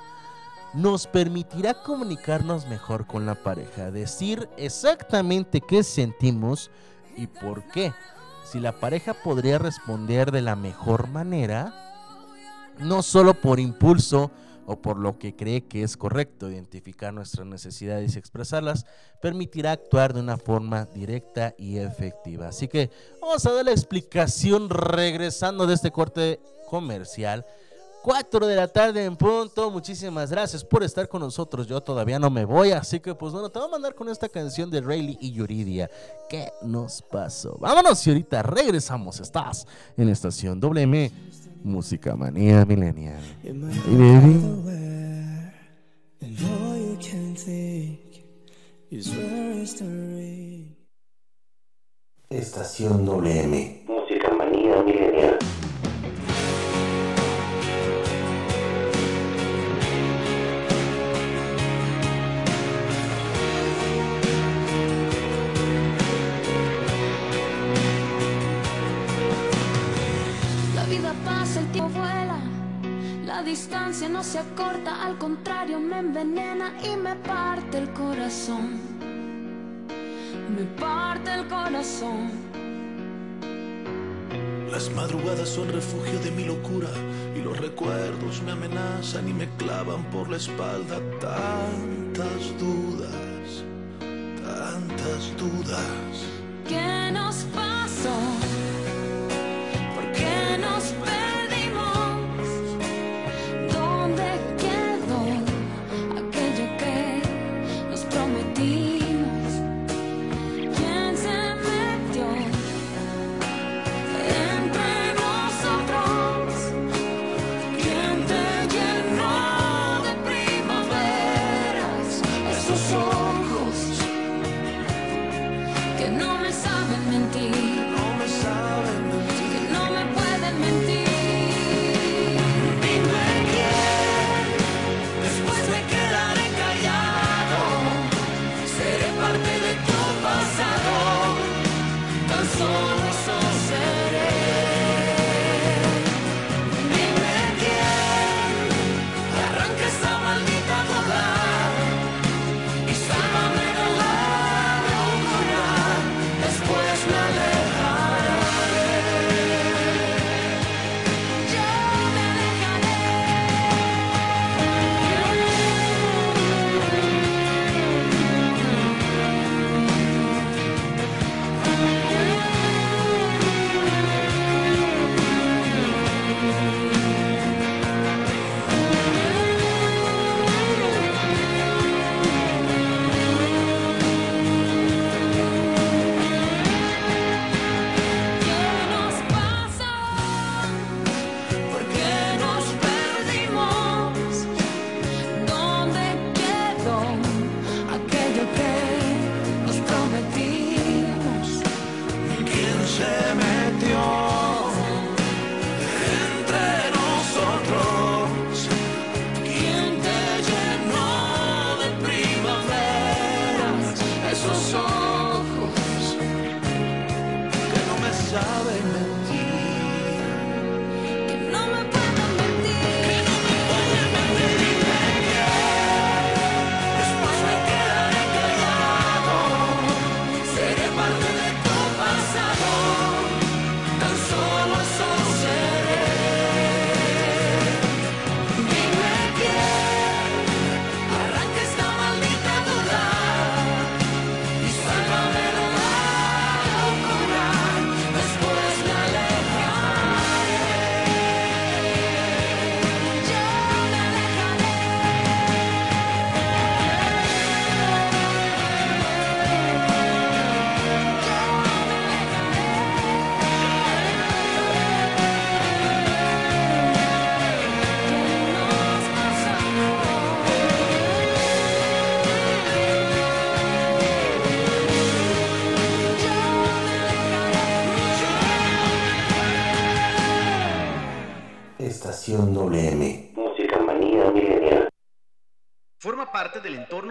B: nos permitirá comunicarnos mejor con la pareja, decir exactamente qué sentimos y por qué. Si la pareja podría responder de la mejor manera, no solo por impulso o por lo que cree que es correcto identificar nuestras necesidades y expresarlas, permitirá actuar de una forma directa y efectiva. Así que vamos a dar la explicación regresando de este corte comercial. 4 de la tarde en punto. Muchísimas gracias por estar con nosotros. Yo todavía no me voy, así que pues bueno, te voy a mandar con esta canción de Rayleigh y Yuridia. ¿Qué nos pasó? Vámonos y ahorita regresamos. Estás en estación WM Música Manía Millennial.
H: And all
C: no se acorta, al contrario me envenena y me parte el corazón. Me parte el corazón.
F: Las madrugadas son refugio de mi locura y los recuerdos me amenazan y me clavan por la espalda tantas dudas, tantas dudas.
C: ¿Qué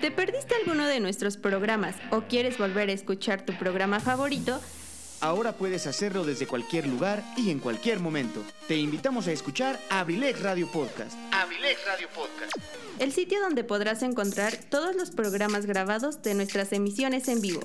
I: ¿Te perdiste alguno de nuestros programas o quieres volver a escuchar tu programa favorito?
J: Ahora puedes hacerlo desde cualquier lugar y en cualquier momento. Te invitamos a escuchar Abrilex Radio Podcast. Abrilex Radio Podcast.
I: El sitio donde podrás encontrar todos los programas grabados de nuestras emisiones en vivo,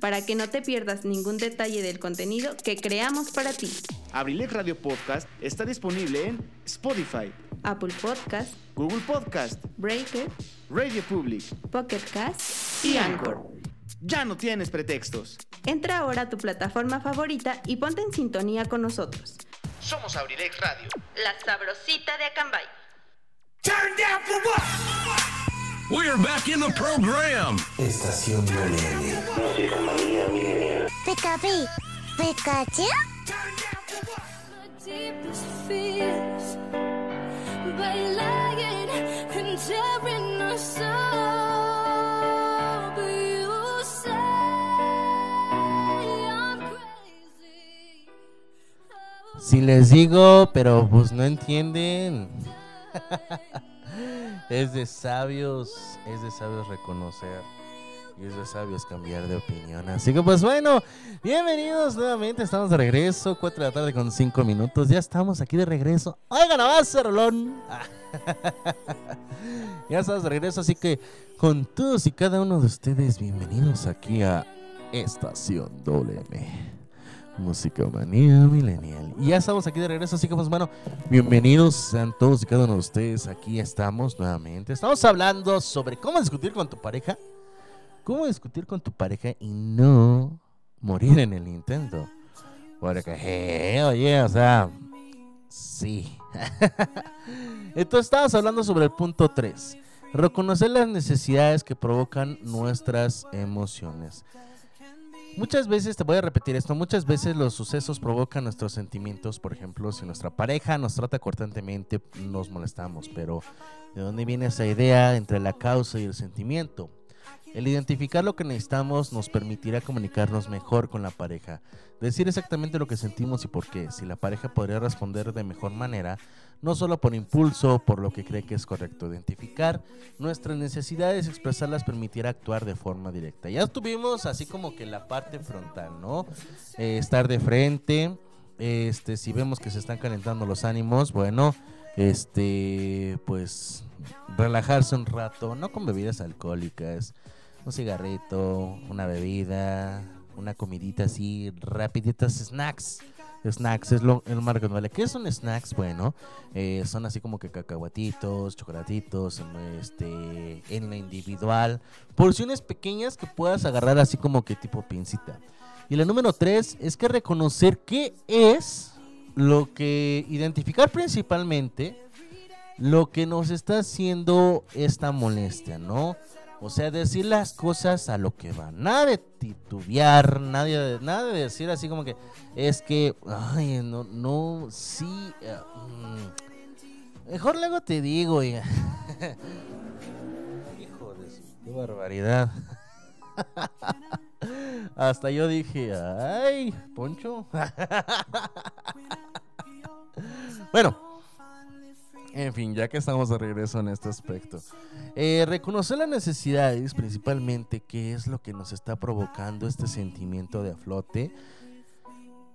I: para que no te pierdas ningún detalle del contenido que creamos para ti.
J: Abrilex Radio Podcast está disponible en Spotify,
I: Apple Podcast,
J: Google Podcast,
I: Breaker,
J: Radio Public,
I: Pocket Cast y Anchor.
J: Ya no tienes pretextos.
I: Entra ahora a tu plataforma favorita y ponte en sintonía con nosotros.
J: Somos Abrilex Radio.
I: La sabrosita de Acambay.
K: Turn down for what? We're back in the program.
A: Estación Millennial. Música millennial.
G: Pikachu.
C: deepest fears by lying and tearing us up.
B: Si les digo, pero pues no entienden. es de sabios, es de sabios reconocer. Y es de sabios cambiar de opinión. Así que pues bueno, bienvenidos nuevamente. Estamos de regreso, 4 de la tarde con 5 minutos. Ya estamos aquí de regreso. Oigan, avance, Rolón. ya estamos de regreso, así que con todos y cada uno de ustedes, bienvenidos aquí a Estación WM. Música Manía Millennial. Y ya estamos aquí de regreso, así que pues bueno, bienvenidos sean todos y cada uno de ustedes. Aquí estamos nuevamente. Estamos hablando sobre cómo discutir con tu pareja. Cómo discutir con tu pareja y no morir en el intento. Porque, eh, oye, o sea, sí. Entonces estábamos hablando sobre el punto 3. Reconocer las necesidades que provocan nuestras emociones. Muchas veces, te voy a repetir esto, muchas veces los sucesos provocan nuestros sentimientos. Por ejemplo, si nuestra pareja nos trata cortantemente, nos molestamos. Pero, ¿de dónde viene esa idea entre la causa y el sentimiento? El identificar lo que necesitamos nos permitirá comunicarnos mejor con la pareja, decir exactamente lo que sentimos y por qué. Si la pareja podría responder de mejor manera, no solo por impulso por lo que cree que es correcto. Identificar nuestras necesidades expresarlas permitirá actuar de forma directa. Ya tuvimos así como que la parte frontal, ¿no? Eh, estar de frente, este, si vemos que se están calentando los ánimos, bueno, este, pues relajarse un rato, no con bebidas alcohólicas, un cigarrito, una bebida, una comidita así, rapiditas, snacks. Snacks es lo, el marco vale. ¿Qué son snacks? Bueno, eh, son así como que cacahuatitos, chocolatitos, este, en la individual. Porciones pequeñas que puedas agarrar así como que tipo pincita. Y la número tres es que reconocer qué es lo que identificar principalmente lo que nos está haciendo esta molestia, ¿no? O sea, decir las cosas a lo que va. Nada de titubear, nadie de, nada de decir así como que es que, ay, no, no, sí. eh, mm, mejor luego te digo, oiga. Hijo de su barbaridad. Hasta yo dije, ay, Poncho. bueno, en fin, ya que estamos de regreso en este aspecto. Eh, reconocer las necesidades, principalmente, qué es lo que nos está provocando este sentimiento de aflote.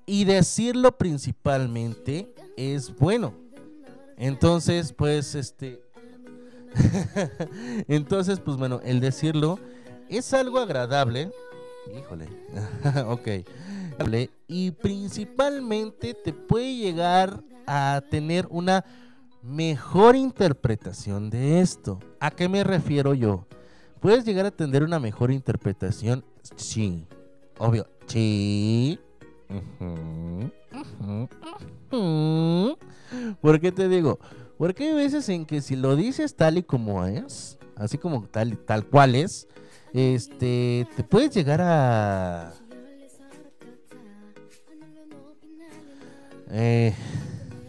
B: Y decirlo principalmente es bueno. Entonces, pues, este... Entonces, pues bueno, el decirlo es algo agradable. Híjole. ok. Y principalmente te puede llegar a tener una mejor interpretación de esto. ¿A qué me refiero yo? ¿Puedes llegar a tener una mejor interpretación? Sí. Obvio. Sí. ¿Por qué te digo? Porque hay veces en que si lo dices tal y como es, así como tal tal cual es, este, te puedes llegar a... Eh,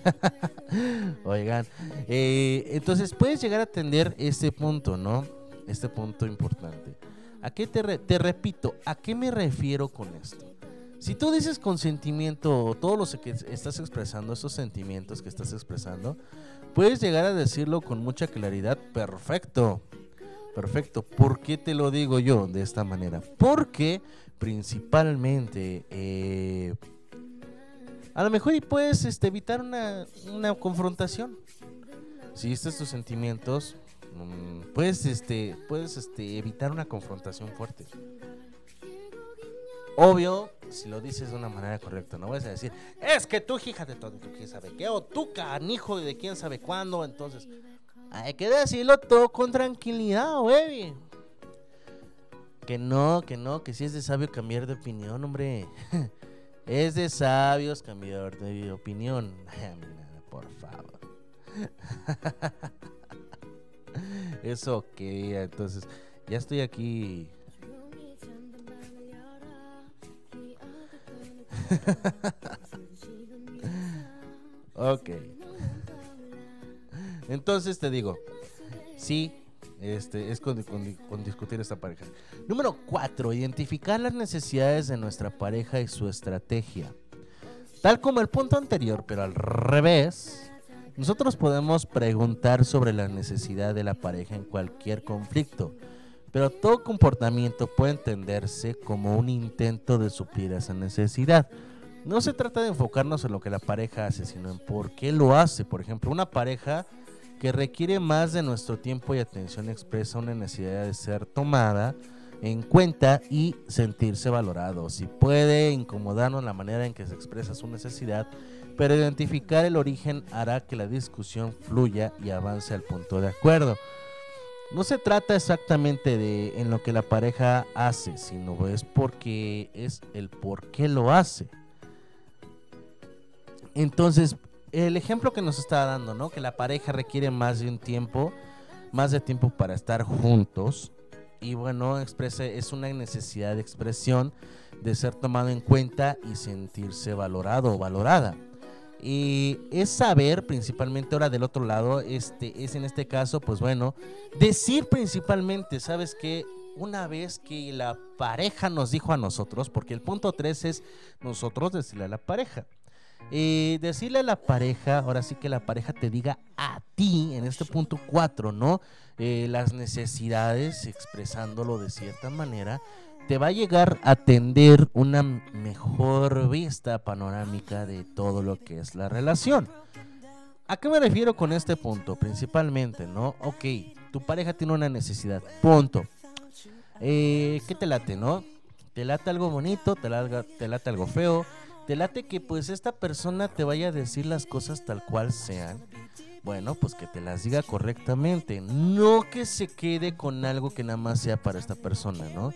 B: Oigan, eh, entonces puedes llegar a atender ese punto, ¿no? este punto importante. ¿A qué te, te repito? ¿A qué me refiero con esto? Si tú dices consentimiento o todo lo que estás expresando, esos sentimientos que estás expresando, puedes llegar a decirlo con mucha claridad. Perfecto. Perfecto. ¿Por qué te lo digo yo de esta manera? Porque principalmente eh, a lo mejor y puedes este, evitar una, una confrontación. Si estos tus sentimientos, mm, puedes, este, puedes este, evitar una confrontación fuerte. Obvio, si lo dices de una manera correcta, no vas a decir, es que tú, hija de tonto, quién sabe qué, o tú, canijo de quién sabe cuándo. Entonces, hay que decirlo todo con tranquilidad, baby. Que no, que no, que sí es de sabio cambiar de opinión, hombre. es de sabios cambiar de opinión. Por favor. Eso que, entonces, ya estoy aquí. ok. Entonces te digo, sí, este, es con, con- discutir esta pareja. Número 4. Identificar las necesidades de nuestra pareja y su estrategia. Tal como el punto anterior, pero al revés, nosotros podemos preguntar sobre la necesidad de la pareja en cualquier conflicto, pero todo comportamiento puede entenderse como un intento de suplir esa necesidad. No se trata de enfocarnos en lo que la pareja hace, sino en por qué lo hace. Por ejemplo, una pareja que requiere más de nuestro tiempo y atención expresa una necesidad de ser tomada en cuenta y sentirse valorado. Si puede incomodarnos la manera en que se expresa su necesidad, pero identificar el origen hará que la discusión fluya y avance al punto de acuerdo. No se trata exactamente de en lo que la pareja hace, sino es porque es el por qué lo hace. Entonces, el ejemplo que nos está dando, ¿no? Que la pareja requiere más de un tiempo, más de tiempo para estar juntos. Y bueno, expresa, es una necesidad de expresión, de ser tomado en cuenta y sentirse valorado o valorada. Y es saber, principalmente ahora del otro lado, este, es en este caso, pues bueno, decir principalmente, ¿sabes qué? Una vez que la pareja nos dijo a nosotros, porque el punto 3 es nosotros decirle a la pareja. Decirle a la pareja, ahora sí que la pareja te diga a ti, en este punto 4, ¿no? Eh, las necesidades, expresándolo de cierta manera, te va a llegar a tender una mejor vista panorámica de todo lo que es la relación. ¿A qué me refiero con este punto? Principalmente, ¿no? Ok, tu pareja tiene una necesidad, punto. Eh, ¿Qué te late, no? ¿Te late algo bonito? ¿Te late, ¿Te late algo feo? ¿Te late que pues esta persona te vaya a decir las cosas tal cual sean? Bueno, pues que te las diga correctamente. No que se quede con algo que nada más sea para esta persona, ¿no?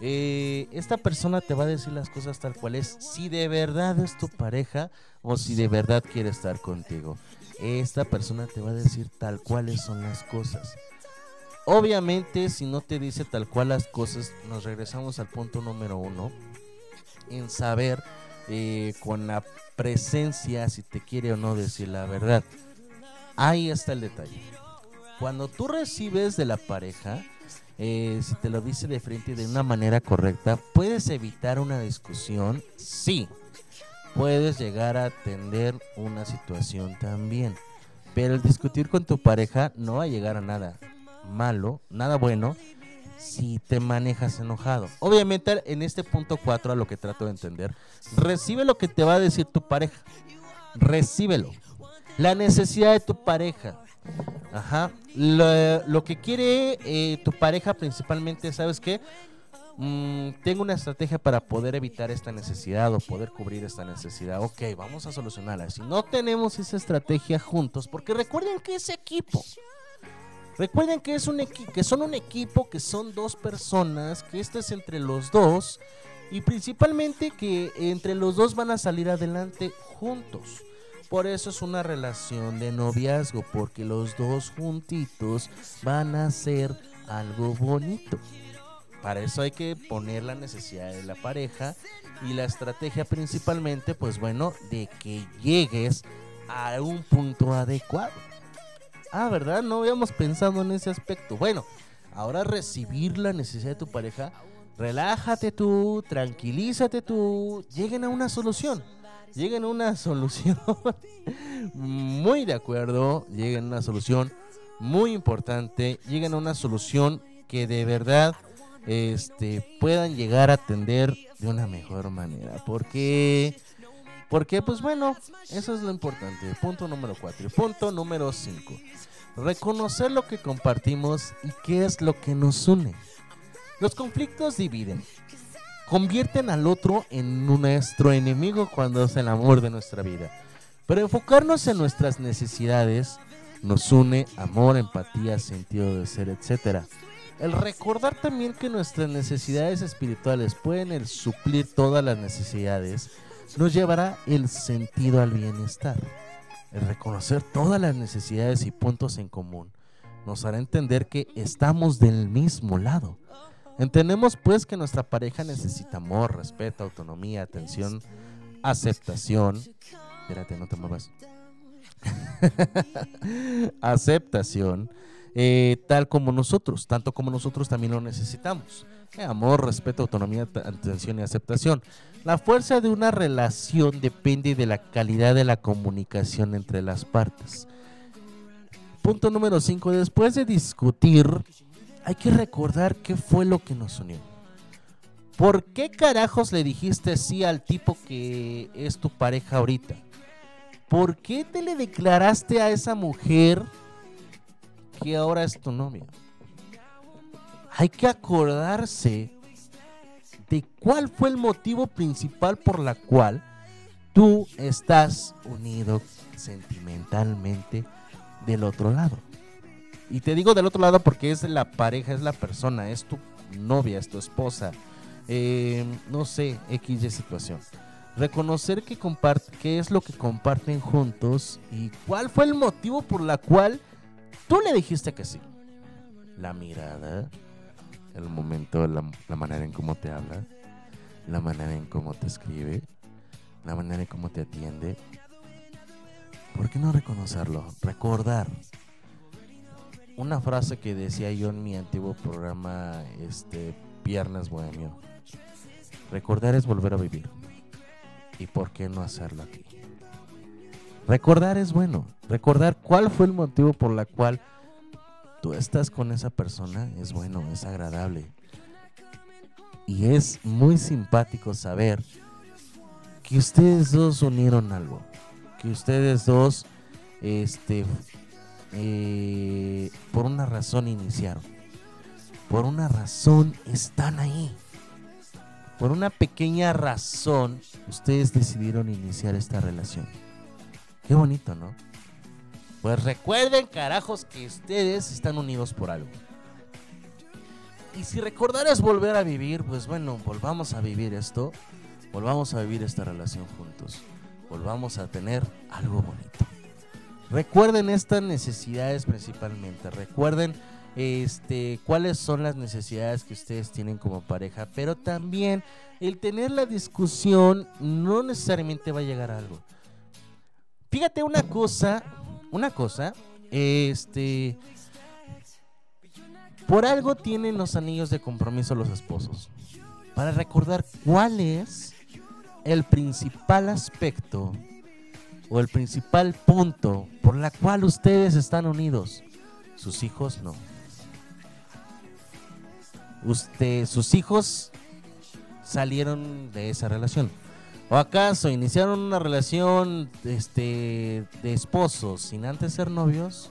B: Eh, esta persona te va a decir las cosas tal cual es, si de verdad es tu pareja o si de verdad quiere estar contigo. Esta persona te va a decir tal cuales son las cosas. Obviamente, si no te dice tal cual las cosas, nos regresamos al punto número uno, en saber eh, con la presencia si te quiere o no decir la verdad. Ahí está el detalle. Cuando tú recibes de la pareja, eh, si te lo dice de frente de una manera correcta, ¿puedes evitar una discusión? Sí. Puedes llegar a atender una situación también. Pero el discutir con tu pareja no va a llegar a nada malo, nada bueno, si te manejas enojado. Obviamente en este punto 4 a lo que trato de entender, recibe lo que te va a decir tu pareja. Recíbelo. La necesidad de tu pareja. Ajá. Lo, que quiere eh, tu pareja principalmente, ¿sabes qué? Mm, tengo una estrategia para poder evitar esta necesidad o poder cubrir esta necesidad. Ok, vamos a solucionarla. Si no tenemos esa estrategia juntos, porque recuerden que es equipo. Recuerden que, es un que son un equipo, que son dos personas, que esto es entre los dos y principalmente que entre los dos van a salir adelante juntos. Por eso es una relación de noviazgo, porque los dos juntitos van a hacer algo bonito. Para eso hay que poner la necesidad de la pareja y la estrategia principalmente, pues bueno, de que llegues a un punto adecuado. Ah, ¿verdad? No habíamos pensado en ese aspecto. Bueno, ahora recibir la necesidad de tu pareja, relájate tú, tranquilízate tú, lleguen a una solución. Lleguen a una solución. muy de acuerdo, lleguen a una solución muy importante, lleguen a una solución que de verdad este puedan llegar a atender de una mejor manera, porque porque pues bueno, eso es lo importante. Punto número 4. Punto número 5. Reconocer lo que compartimos y qué es lo que nos une. Los conflictos dividen. Convierten al otro en nuestro enemigo cuando es el amor de nuestra vida. Pero enfocarnos en nuestras necesidades nos une amor, empatía, sentido de ser, etc. El recordar también que nuestras necesidades espirituales pueden suplir todas las necesidades nos llevará el sentido al bienestar. El reconocer todas las necesidades y puntos en común nos hará entender que estamos del mismo lado. Entendemos pues que nuestra pareja necesita amor, respeto, autonomía, atención, aceptación. Espérate, no te muevas. aceptación, eh, tal como nosotros, tanto como nosotros también lo necesitamos. Amor, respeto, autonomía, atención y aceptación. La fuerza de una relación depende de la calidad de la comunicación entre las partes. Punto número 5. Después de discutir, hay que recordar qué fue lo que nos unió. ¿Por qué carajos le dijiste sí al tipo que es tu pareja ahorita? ¿Por qué te le declaraste a esa mujer que ahora es tu novia? Hay que acordarse de cuál fue el motivo principal por la cual tú estás unido sentimentalmente del otro lado. Y te digo del otro lado porque es la pareja, es la persona, es tu novia, es tu esposa, eh, no sé, X situación. Reconocer que qué es lo que comparten juntos y cuál fue el motivo por la cual tú le dijiste que sí. La mirada, el momento, la, la manera en cómo te habla, la manera en cómo te escribe, la manera en cómo te atiende. ¿Por qué no reconocerlo? Recordar. Una frase que decía yo en mi antiguo programa, este, Viernes Bohemio. Recordar es volver a vivir. ¿Y por qué no hacerlo aquí? Recordar es bueno. Recordar cuál fue el motivo por la cual tú estás con esa persona es bueno, es agradable. Y es muy simpático saber que ustedes dos unieron algo. Que ustedes dos, este, eh, por una razón iniciaron. Por una razón están ahí. Por una pequeña razón, ustedes decidieron iniciar esta relación. Qué bonito, ¿no? Pues recuerden, carajos, que ustedes están unidos por algo. Y si recordar es volver a vivir, pues bueno, volvamos a vivir esto. Volvamos a vivir esta relación juntos. Volvamos a tener algo bonito. Recuerden estas necesidades principalmente. Recuerden este, cuáles son las necesidades que ustedes tienen como pareja. Pero también el tener la discusión no necesariamente va a llegar a algo. Fíjate una cosa, una cosa, este, por algo tienen los anillos de compromiso los esposos. Para recordar cuál es el principal aspecto o el principal punto por la cual ustedes están unidos. Sus hijos no. Usted, sus hijos salieron de esa relación. ¿O acaso iniciaron una relación este, de esposos sin antes ser novios?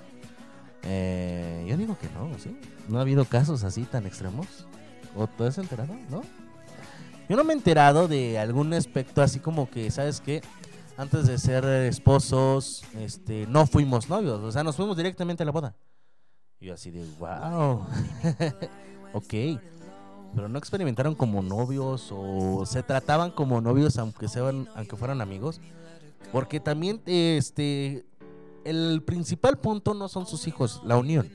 B: Eh, yo digo que no, ¿sí? No ha habido casos así tan extremos. ¿O tú has enterado? ¿No? Yo no me he enterado de algún aspecto así como que, ¿sabes qué? Antes de ser esposos, este, no fuimos novios. O sea, nos fuimos directamente a la boda. Y yo así de, wow. ok pero no experimentaron como novios o se trataban como novios aunque fueran amigos. Porque también este el principal punto no son sus hijos la unión.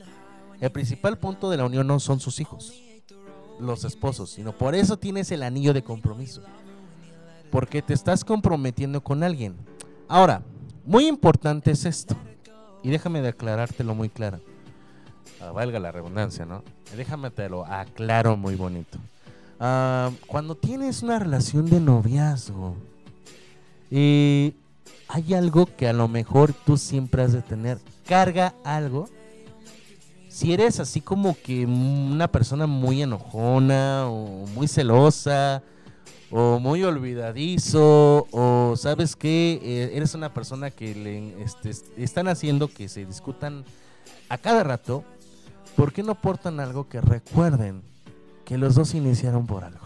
B: El principal punto de la unión no son sus hijos los esposos sino por eso tienes el anillo de compromiso. Porque te estás comprometiendo con alguien. Ahora muy importante es esto y déjame declarártelo muy claro valga la redundancia, ¿no? Déjame te lo aclaro muy bonito. Ah, cuando tienes una relación de noviazgo, eh, hay algo que a lo mejor tú siempre has de tener. Carga algo. Si eres así como que una persona muy enojona o muy celosa o muy olvidadizo o sabes que eres una persona que le este, están haciendo que se discutan a cada rato, ¿por qué no aportan algo que recuerden que los dos iniciaron por algo?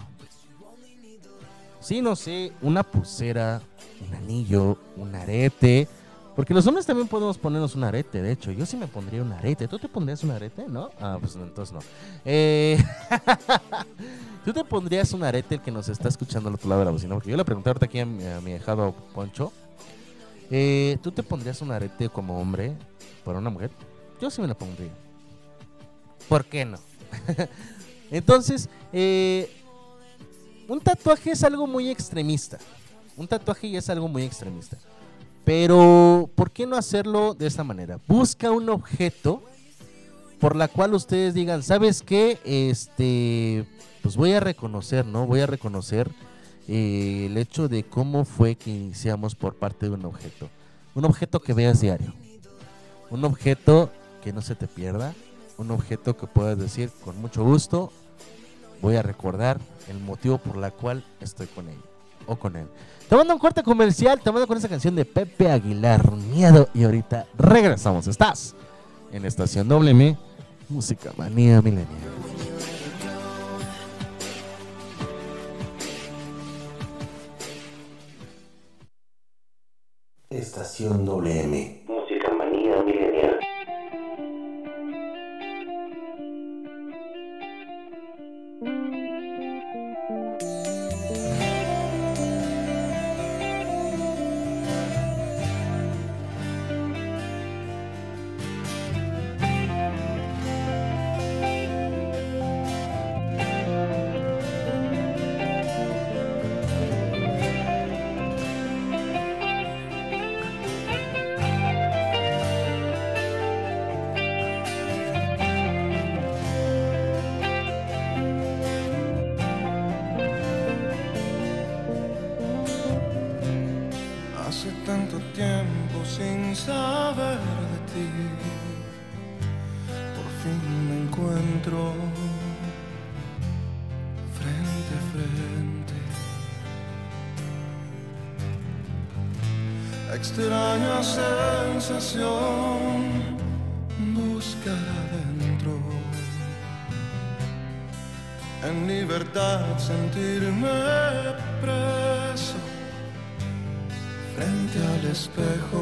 B: Sí, no sé, una pulsera, un anillo, un arete. Porque los hombres también podemos ponernos un arete, de hecho. Yo sí me pondría un arete. ¿Tú te pondrías un arete? ¿No? Ah, pues entonces no. Eh, ¿Tú te pondrías un arete el que nos está escuchando al otro lado de la bocina? Porque yo le pregunté ahorita aquí a mi, a dejado Poncho. Eh, ¿Tú te pondrías un arete como hombre para una mujer? Yo sí me la pondría. ¿Por qué no? Entonces, eh, un tatuaje es algo muy extremista. Un tatuaje ya es algo muy extremista. Pero, ¿por qué no hacerlo de esta manera? Busca un objeto por la cual ustedes digan, ¿sabes qué? Este, pues voy a reconocer, ¿no? Voy a reconocer eh, el hecho de cómo fue que iniciamos por parte de un objeto. Un objeto que veas diario. Un objeto que no se te pierda. Un objeto que puedas decir con mucho gusto, voy a recordar el motivo por la cual estoy con ella o con él. Te mando un corte comercial, te mando con esa canción de Pepe Aguilar, Miedo, y ahorita regresamos. Estás en Estación WM, Música Manía Milenial.
A: Estación WM.
H: Extraña sensación buscar adentro, en libertad sentirme preso frente al espejo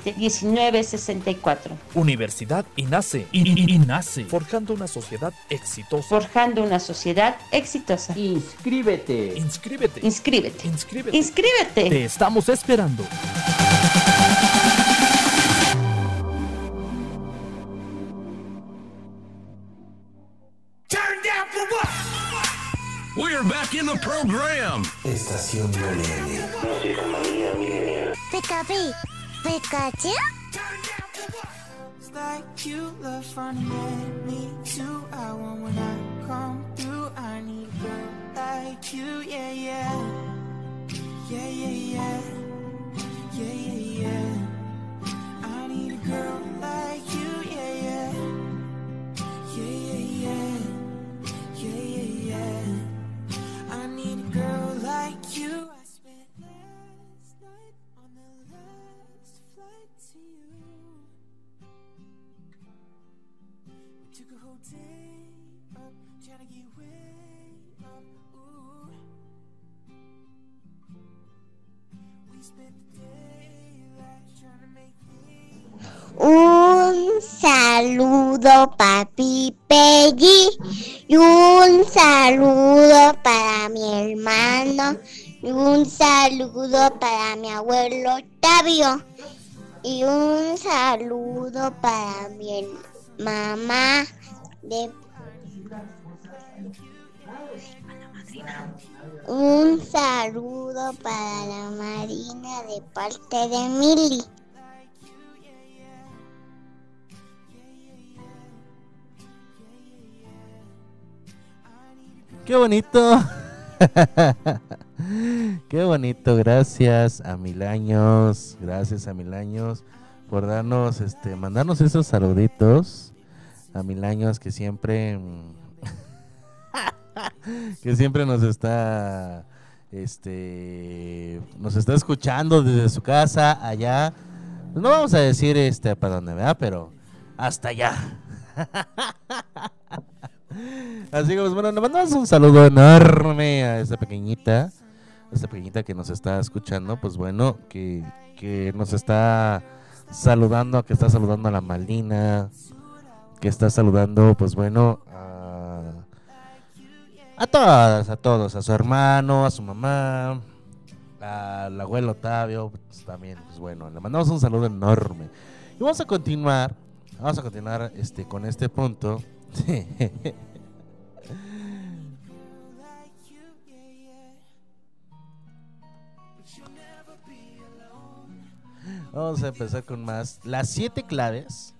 L: 718-127-1964.
M: Universidad INACE. I- I- INACE. Forjando una sociedad exitosa.
L: Forjando una sociedad exitosa.
N: Inscríbete.
M: Inscríbete.
L: Inscríbete.
M: Inscríbete.
L: Inscríbete.
M: Te estamos esperando.
K: Turn down for what? We're back in the program.
A: Estación. Música manía.
G: Pikachu.
D: It's like you love running at me too. I want when I come through. I need a girl like you, yeah, yeah. Yeah, yeah, yeah. Yeah, yeah, yeah. I need a girl like you, yeah, yeah. Yeah, yeah, yeah. Yeah, yeah, yeah. I need a girl like you.
G: Un saludo papi Peggy. Y un saludo para mi hermano. Y un saludo para mi abuelo Octavio. Y un saludo para mi mamá un saludo para la Marina de parte de Mili.
B: Qué bonito. Qué bonito, gracias a mil años, gracias a mil años por darnos, este, mandarnos esos saluditos a mil años que siempre, mm, que siempre nos está, este, nos está escuchando desde su casa allá. No vamos a decir, este, para dónde vea, pero hasta allá. Así que, pues, bueno, le mandamos un saludo enorme a esta pequeñita, esta pequeñita que nos está escuchando, pues bueno, que, que nos está saludando, que está saludando a la Malina, que está saludando, pues bueno, a A todas, a todos, a su hermano, a su mamá, al abuelo Octavio, pues, también, pues bueno, le mandamos un saludo enorme. Y vamos a continuar, vamos a continuar este, con este punto. Vamos a empezar con más. Las siete claves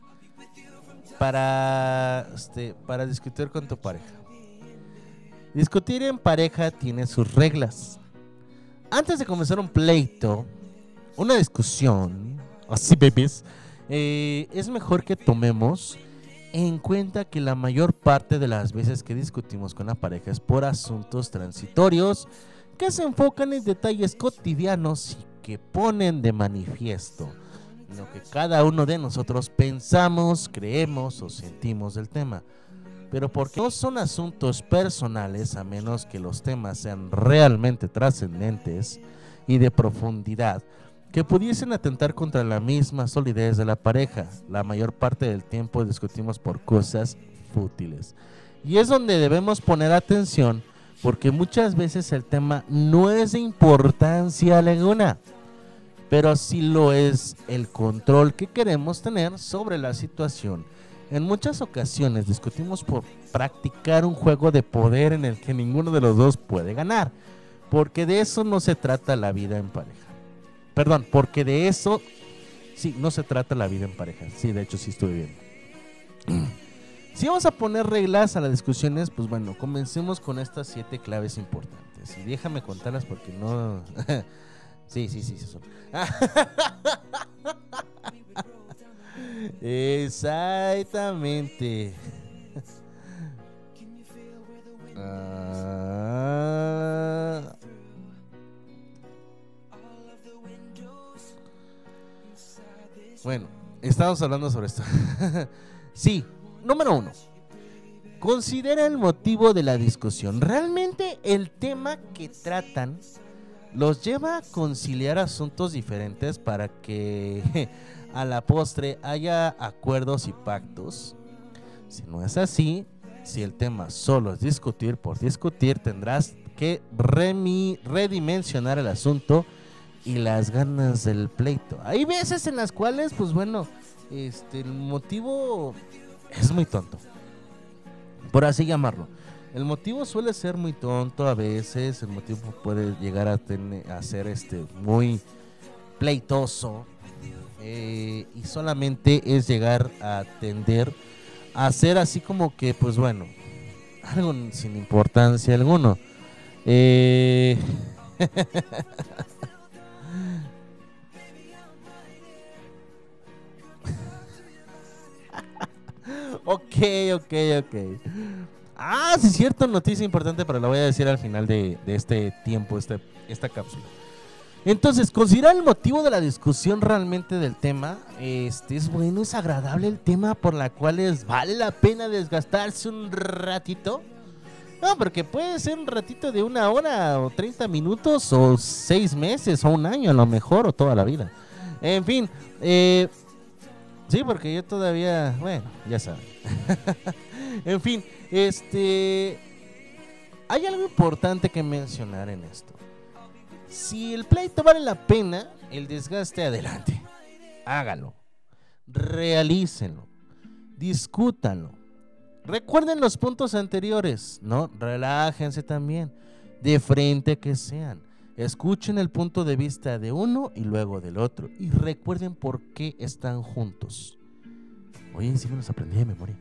B: para, este, para discutir con tu pareja. Discutir en pareja tiene sus reglas. Antes de comenzar un pleito, una discusión, así bebés, eh, es mejor que tomemos en cuenta que la mayor parte de las veces que discutimos con la pareja es por asuntos transitorios que se enfocan en detalles cotidianos y que ponen de manifiesto lo que cada uno de nosotros pensamos, creemos o sentimos del tema. Pero porque no son asuntos personales a menos que los temas sean realmente trascendentes y de profundidad que pudiesen atentar contra la misma solidez de la pareja. La mayor parte del tiempo discutimos por cosas fútiles. Y es donde debemos poner atención porque muchas veces el tema no es de importancia alguna, pero sí lo es el control que queremos tener sobre la situación. En muchas ocasiones discutimos por practicar un juego de poder en el que ninguno de los dos puede ganar, porque de eso no se trata la vida en pareja. Perdón, porque de eso sí, no se trata la vida en pareja. Sí, de hecho sí estuve bien. Si vamos a poner reglas a las discusiones, pues bueno, comencemos con estas siete claves importantes. Y déjame contarlas porque no... sí, sí, sí, son. Exactamente. Ah. Bueno, estamos hablando sobre esto. sí, número uno. Considera el motivo de la discusión. Realmente el tema que tratan los lleva a conciliar asuntos diferentes para que a la postre haya acuerdos y pactos. Si no es así, si el tema solo es discutir por discutir, tendrás que remi- redimensionar el asunto y las ganas del pleito. Hay veces en las cuales, pues bueno, este, el motivo es muy tonto. Por así llamarlo. El motivo suele ser muy tonto a veces, el motivo puede llegar a, tener, ser este, muy pleitoso eh, y solamente es llegar a tender a ser así como que, pues bueno, algo sin importancia alguno. Eh, ok, ok, ok. Ah, sí, cierto, noticia importante, pero la voy a decir al final de, de este tiempo, este, esta cápsula. Entonces, considerar el motivo de la discusión realmente del tema. Este es bueno, es agradable el tema por la cual es, vale la pena desgastarse un ratito. No, porque puede ser un ratito de una hora o 30 minutos o seis meses o un año a lo mejor o toda la vida. En fin, eh, sí, porque yo todavía, bueno, ya saben. en fin, este, hay algo importante que mencionar en esto. Si el pleito vale la pena, el desgaste adelante. Hágalo. Realícenlo. Discútanlo. Recuerden los puntos anteriores, ¿no? Relájense también. De frente que sean. Escuchen el punto de vista de uno y luego del otro. Y recuerden por qué están juntos. Oye, sí me los aprendí de memoria.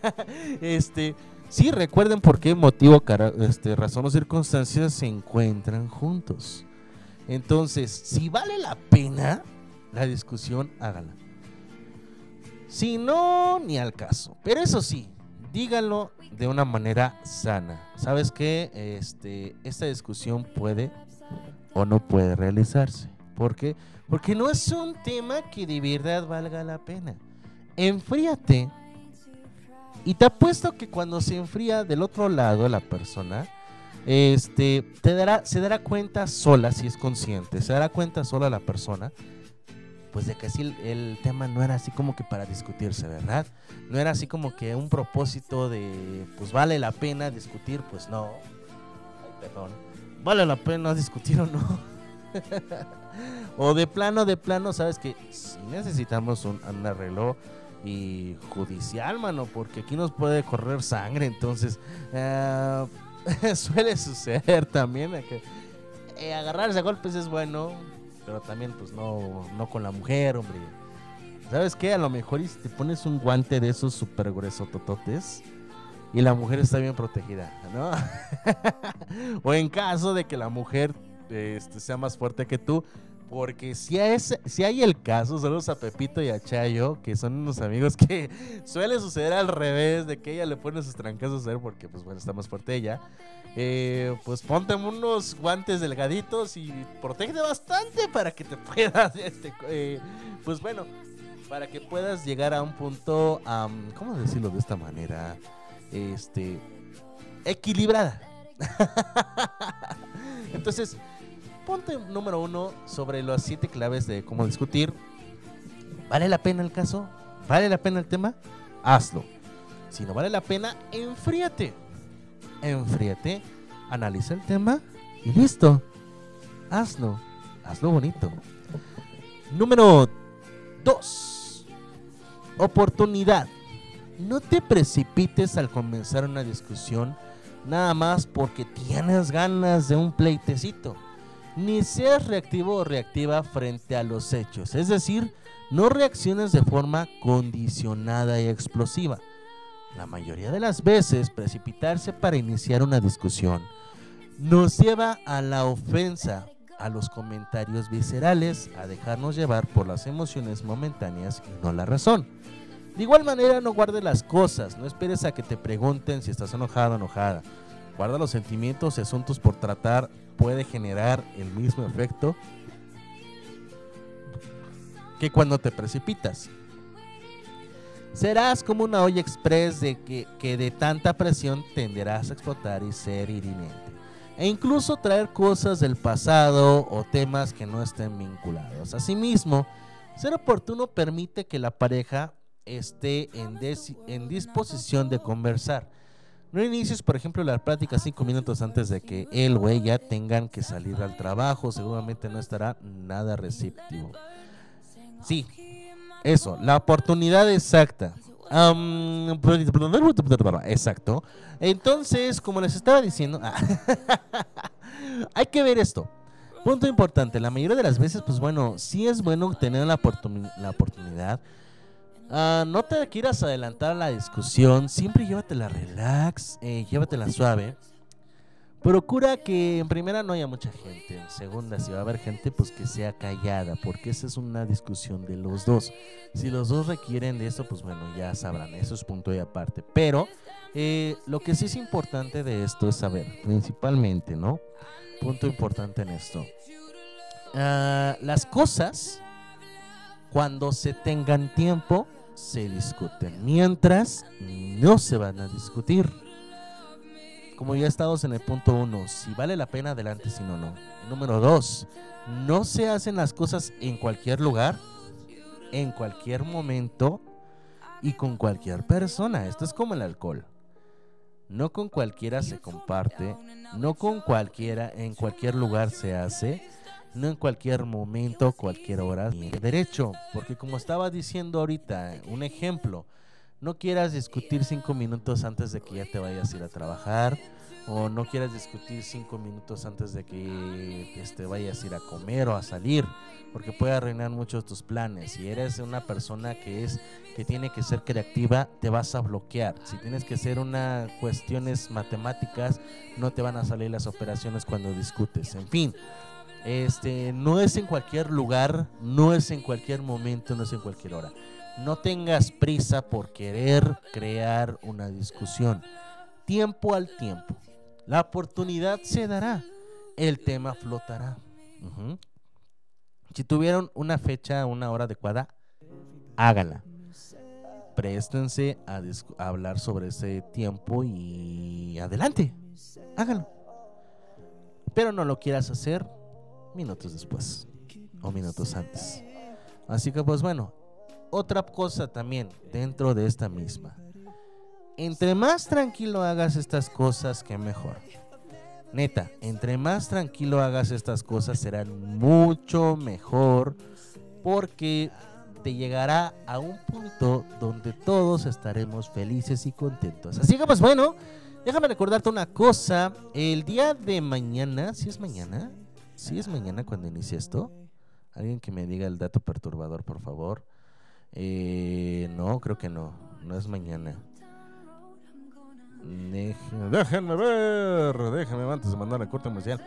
B: este, sí, recuerden por qué motivo, cara- este, razón o circunstancias se encuentran juntos. Entonces, si vale la pena la discusión, hágala. Si no, ni al caso. Pero eso sí, díganlo de una manera sana. ¿Sabes qué? Este, esta discusión puede o no puede realizarse. ¿Por qué? Porque no es un tema que de verdad valga la pena. Enfríate. Y te apuesto que cuando se enfría del otro lado la persona, este, te dará, se dará cuenta sola, si es consciente, se dará cuenta sola la persona pues de que sí el, el tema no era así como que para discutirse, ¿verdad? No era así como que un propósito de, pues vale la pena discutir, pues no. Ay, perdón. Vale la pena discutir o no. o de plano, de plano, sabes que si necesitamos un, un arreglo y judicial, mano, porque aquí nos puede correr sangre, entonces eh, suele suceder también que eh, agarrarse a golpes es bueno, pero también pues no, no con la mujer, hombre. ¿Sabes qué? A lo mejor si te pones un guante de esos super gruesos tototes y la mujer está bien protegida, ¿no? o en caso de que la mujer este, sea más fuerte que tú, porque si, es, si hay el caso, saludos a Pepito y a Chayo, que son unos amigos que suele suceder al revés, de que ella le pone sus trancazos a él porque, pues bueno, está más fuerte ella. Eh, pues ponte unos guantes delgaditos y protege bastante para que te puedas, este, eh, pues bueno, para que puedas llegar a un punto, am, ¿cómo decirlo de esta manera? Este, equilibrada. Entonces, ponte número uno sobre las siete claves de cómo discutir. ¿Vale la pena el caso? ¿Vale la pena el tema? Hazlo. Si no vale la pena, enfríate. Enfríate, analiza el tema y listo. Hazlo. Hazlo bonito. Número 2. Oportunidad. No te precipites al comenzar una discusión nada más porque tienes ganas de un pleitecito ni seas reactivo o reactiva frente a los hechos. Es decir, no reacciones de forma condicionada y explosiva. La mayoría de las veces, precipitarse para iniciar una discusión nos lleva a la ofensa, a los comentarios viscerales, a dejarnos llevar por las emociones momentáneas y no la razón. De igual manera, no guardes las cosas, no esperes a que te pregunten si estás enojado o enojada. Guarda los sentimientos y asuntos por tratar puede generar el mismo efecto que cuando te precipitas. Serás como una olla express de que, que de tanta presión tenderás a explotar y ser hiriente. E incluso traer cosas del pasado o temas que no estén vinculados. Asimismo, ser oportuno permite que la pareja esté en, en disposición de conversar. No inicies, por ejemplo, la plática cinco minutos antes de que él o ella tengan que salir al trabajo. Seguramente no estará nada receptivo. Sí, eso, la oportunidad exacta. Am, exacto. Entonces, como les estaba diciendo, hay que ver esto. Punto importante, la mayoría de las veces, pues bueno, sí es bueno tener la, oportuni- la oportunidad. Ah, no te quieras adelantar a la discusión, siempre llévatela relax, eh, llévatela suave. Procura que en primera no haya mucha gente, en segunda si va a haber gente pues que sea callada, porque esa es una discusión de los dos. Si los dos requieren de eso, pues bueno, ya sabrán, eso es punto y aparte. Pero eh, lo que sí es importante de esto es saber, principalmente, ¿no? Punto importante en esto. Ah, las cosas, cuando se tengan tiempo, se discuten. Mientras, no se van a discutir. Como ya estamos en el punto uno, si vale la pena, adelante, si no, no. Número dos, no se hacen las cosas en cualquier lugar, en cualquier momento y con cualquier persona. Esto es como el alcohol. No con cualquiera se comparte, no con cualquiera en cualquier lugar se hace, no en cualquier momento, cualquier hora, derecho. Porque como estaba diciendo ahorita, un ejemplo, no quieras discutir cinco minutos antes de que ya te vayas a ir a trabajar, o no quieras discutir cinco minutos antes de que este, vayas a ir a comer o a salir, porque puede arruinar muchos tus planes. Si eres una persona que es que tiene que ser creativa, te vas a bloquear. Si tienes que hacer una cuestiones matemáticas, no te van a salir las operaciones cuando discutes. En fin, este no es en cualquier lugar, no es en cualquier momento, no es en cualquier hora. No tengas prisa por querer crear una discusión. Tiempo al tiempo. La oportunidad se dará. El tema flotará. Si tuvieron una fecha, una hora adecuada, háganla. Préstense a hablar sobre ese tiempo y adelante. Háganlo. Pero no lo quieras hacer minutos después o minutos antes. Así que pues bueno, otra cosa también dentro de esta misma. Entre más tranquilo hagas estas cosas, que mejor. Neta, entre más tranquilo hagas estas cosas serán mucho mejor porque te llegará a un punto donde todos estaremos felices y contentos. Así que pues bueno, déjame recordarte una cosa. El día de mañana, si es mañana, si es mañana cuando inicie esto. Alguien que me diga el dato perturbador, por favor. Eh, no, creo que no. No es mañana. Deje- Déjenme ver, déjenme antes de mandar el corte comercial.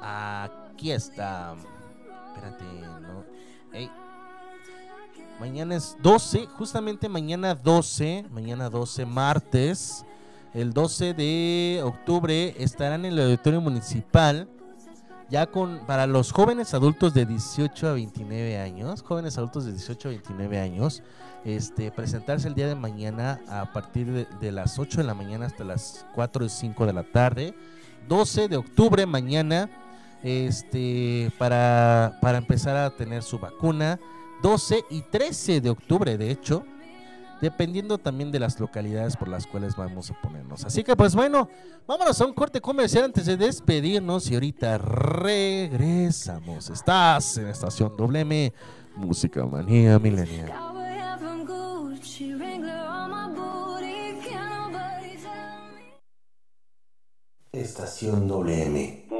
B: Aquí está. Espérate, no. Ey. Mañana es 12, justamente mañana 12, mañana 12, martes. El 12 de octubre estarán en el auditorio municipal. Ya con para los jóvenes adultos de 18 a 29 años, jóvenes adultos de 18 a 29 años, este, presentarse el día de mañana a partir de, de las 8 de la mañana hasta las 4 y 5 de la tarde. 12 de octubre mañana este, para, para empezar a tener su vacuna. 12 y 13 de octubre, de hecho, dependiendo también de las localidades por las cuales vamos a ponernos. Así que pues bueno, vámonos a un corte comercial antes de despedirnos y ahorita regresamos. Estás en Estación WM, Música Manía Milenial.
A: Estación WM.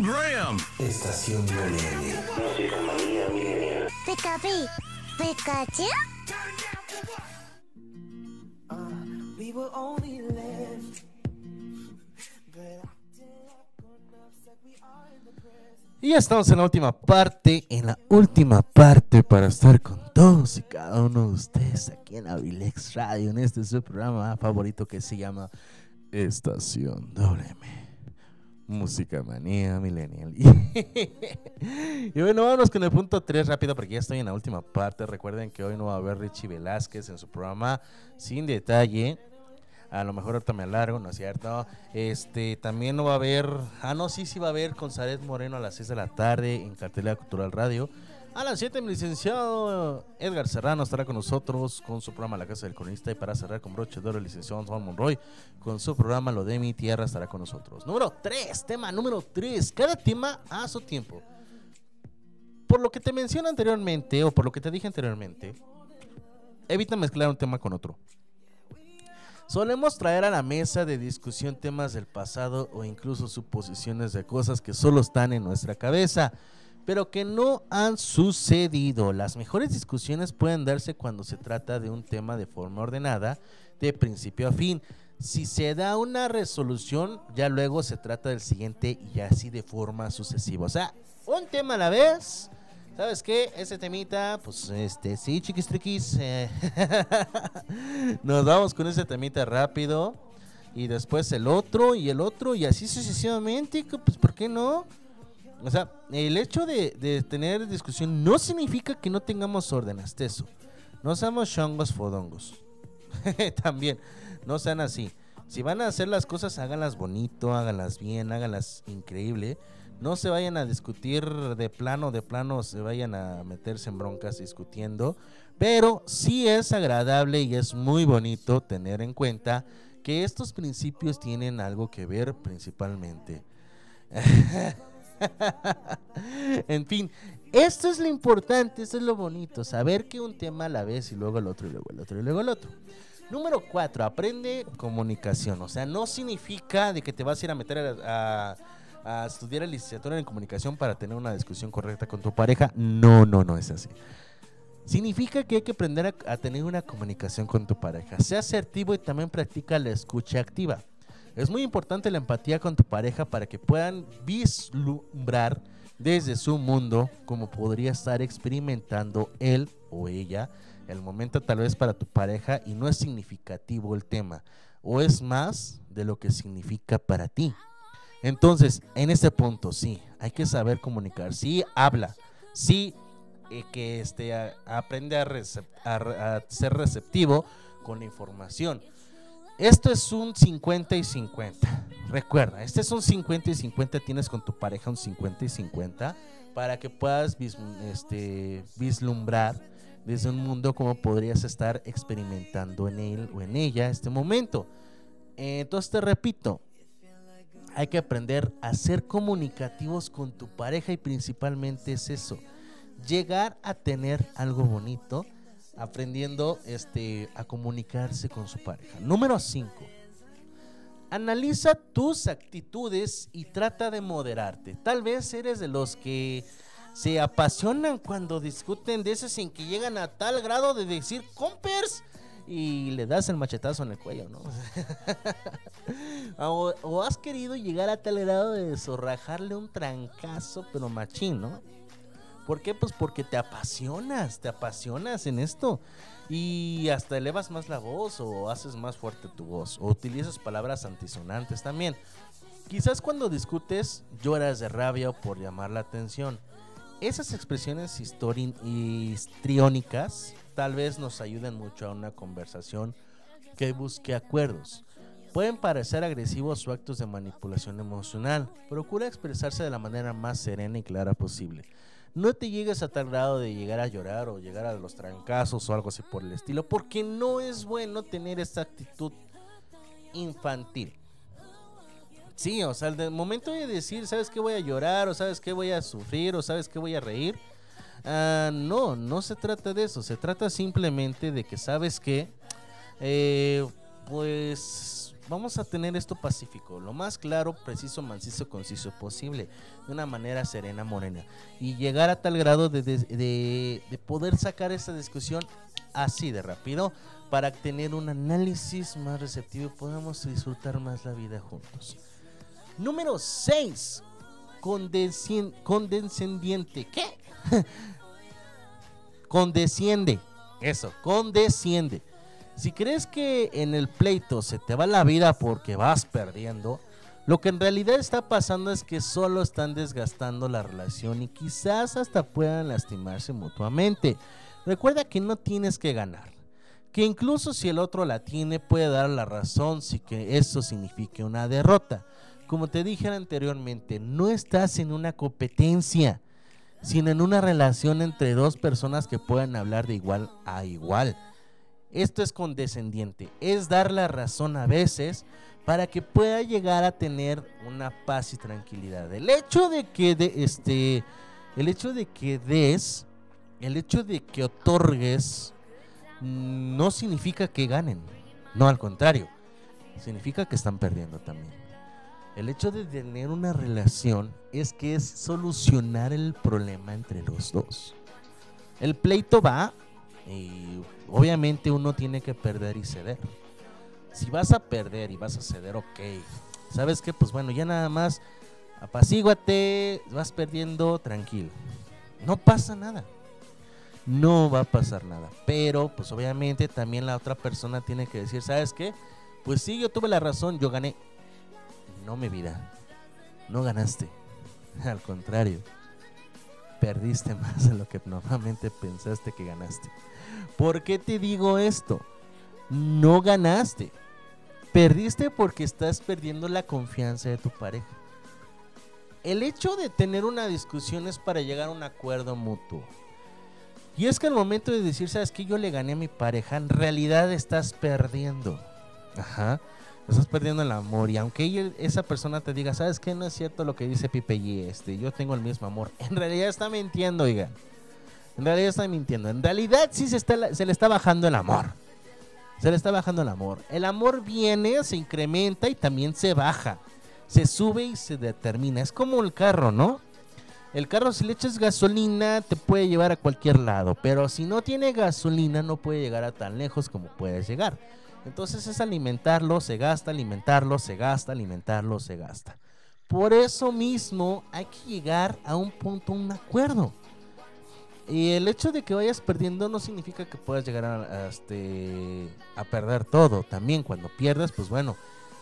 K: program.
A: Estación Millennial.
G: Pika Pikachu.
D: We were only left. But
B: Y ya estamos en la última parte, en la última parte para estar con todos y cada uno de ustedes aquí en Avilex Radio, en este su programa favorito que se llama Estación WM. Música manía millennial. y bueno, vámonos con el punto 3 rápido porque ya estoy en la última parte. Recuerden que hoy no va a haber Richie Velázquez en su programa sin detalle. A lo mejor ahorita me alargo, ¿no es cierto? Este, también no va a haber. Ah, no, sí, sí va a haber con Moreno a las 6 de la tarde en Cartelera Cultural Radio. A las 7, mi licenciado Edgar Serrano estará con nosotros con su programa La Casa del Cronista. Y para cerrar con broche de oro, el licenciado Juan Monroy con su programa Lo de mi tierra estará con nosotros. Número 3, tema número 3. Cada tema a su tiempo. Por lo que te menciono anteriormente, o por lo que te dije anteriormente, evita mezclar un tema con otro. Solemos traer a la mesa de discusión temas del pasado o incluso suposiciones de cosas que solo están en nuestra cabeza, pero que no han sucedido. Las mejores discusiones pueden darse cuando se trata de un tema de forma ordenada, de principio a fin. Si se da una resolución, ya luego se trata del siguiente y así de forma sucesiva. O sea, un tema a la vez. ¿Sabes qué? Ese temita, pues este, sí, chiquis triquis. eh, Nos vamos con ese temita rápido. Y después el otro y el otro y así sucesivamente. Pues, ¿por qué no? O sea, el hecho de, tener discusión no significa que no tengamos orden, eso. No seamos chongos fodongos. También, no sean así. Si van a hacer las cosas, háganlas bonito, háganlas bien, háganlas increíble. No se vayan a discutir de plano, de plano, se vayan a meterse en broncas discutiendo. Pero sí es agradable y es muy bonito tener en cuenta que estos principios tienen algo que ver principalmente. en fin, esto es lo importante, esto es lo bonito, saber que un tema a la vez y luego el otro y luego el otro y luego el otro. Número cuatro, aprende comunicación. O sea, no significa de que te vas a ir a meter a, estudiar la licenciatura en comunicación para tener una discusión correcta con tu pareja. No, no, no es así. Significa que hay que aprender a, a tener una comunicación con tu pareja. Sea asertivo y también practica la escucha activa. Es muy importante la empatía con tu pareja para que puedan vislumbrar desde su mundo como podría estar experimentando él o ella el momento tal vez para tu pareja y no es significativo el tema o es más de lo que significa para ti. Entonces, en este punto sí, hay que saber comunicar, sí habla, sí eh, que este, aprende a ser receptivo con la información. Esto es un 50 y 50. Recuerda, este es un 50 y 50. Tienes con tu pareja un 50 y 50 para que puedas este, vislumbrar desde un mundo como podrías estar experimentando en él o en ella este momento. Entonces te repito, hay que aprender a ser comunicativos con tu pareja y principalmente es eso, llegar a tener algo bonito aprendiendo este a comunicarse con su pareja. Número 5. Analiza tus actitudes y trata de moderarte. Tal vez eres de los que se apasionan cuando discuten de esos en que llegan a tal grado de decir compers y le das el machetazo en el cuello, ¿no? o, o has querido llegar a tal grado de zorrajarle un trancazo, pero machín, ¿no? ¿Por qué? Pues porque te apasionas, te apasionas en esto. Y hasta elevas más la voz o haces más fuerte tu voz. O utilizas palabras antisonantes también. Quizás cuando discutes lloras de rabia o por llamar la atención. Esas expresiones histriónicas tal vez nos ayuden mucho a una conversación que busque acuerdos. Pueden parecer agresivos o actos de manipulación emocional. Procura expresarse de la manera más serena y clara posible. No te llegues a tal grado de llegar a llorar o llegar a los trancazos o algo así por el estilo, porque no es bueno tener esta actitud infantil. Sí, o sea, el momento de decir, ¿sabes qué voy a llorar? ¿O sabes qué voy a sufrir? ¿O sabes qué voy a reír? Ah, no, no se trata de eso. Se trata simplemente de que, ¿sabes qué? Eh, pues vamos a tener esto pacífico, lo más claro, preciso, mancizo, conciso posible, de una manera serena, morena. Y llegar a tal grado de, de poder sacar esta discusión así de rápido para tener un análisis más receptivo y podamos disfrutar más la vida juntos. Número 6. Condescendiente. ¿Qué? condesciende. Eso, condesciende. Si crees que en el pleito se te va la vida porque vas perdiendo, lo que en realidad está pasando es que solo están desgastando la relación y quizás hasta puedan lastimarse mutuamente. Recuerda que no tienes que ganar. Que incluso si el otro la tiene puede dar la razón si que eso signifique una derrota. Como te dije anteriormente, no estás en una competencia, sino en una relación entre dos personas que puedan hablar de igual a igual. Esto es condescendiente, es dar la razón a veces para que pueda llegar a tener una paz y tranquilidad. El hecho de que de, este el hecho de que des, el hecho de que otorgues no significa que ganen. No, al contrario. Significa que están perdiendo también. El hecho de tener una relación es que es solucionar el problema entre los dos. El pleito va y obviamente uno tiene que perder y ceder. Si vas a perder y vas a ceder, ok. ¿Sabes qué? Pues bueno, ya nada más apacíguate, vas perdiendo, tranquilo. No pasa nada. No va a pasar nada. Pero, pues obviamente también la otra persona tiene que decir, ¿sabes qué? Pues sí, yo tuve la razón, yo gané. No, mi vida. No ganaste. Al contrario. Perdiste más de lo que normalmente pensaste que ganaste. ¿Por qué te digo esto? No ganaste. Perdiste porque estás perdiendo la confianza de tu pareja. El hecho de tener una discusión es para llegar a un acuerdo mutuo. Y es que al momento de decir, sabes que yo le gané a mi pareja, en realidad estás perdiendo. Ajá. Estás perdiendo el amor. Y aunque esa persona te diga, ¿sabes qué? No es cierto lo que dice Pipe y este. Yo tengo el mismo amor. En realidad está mintiendo, oiga. En realidad está mintiendo. En realidad sí se, está, se le está bajando el amor. Se le está bajando el amor. El amor viene, se incrementa y también se baja. Se sube y se determina. Es como el carro, ¿no? El carro si le echas gasolina te puede llevar a cualquier lado. Pero si no tiene gasolina no puede llegar a tan lejos como puedes llegar. Entonces es alimentarlo, se gasta, alimentarlo, se gasta, alimentarlo, se gasta. Por eso mismo hay que llegar a un punto, un acuerdo. Y el hecho de que vayas perdiendo no significa que puedas llegar a, este, a perder todo. También cuando pierdes, pues bueno,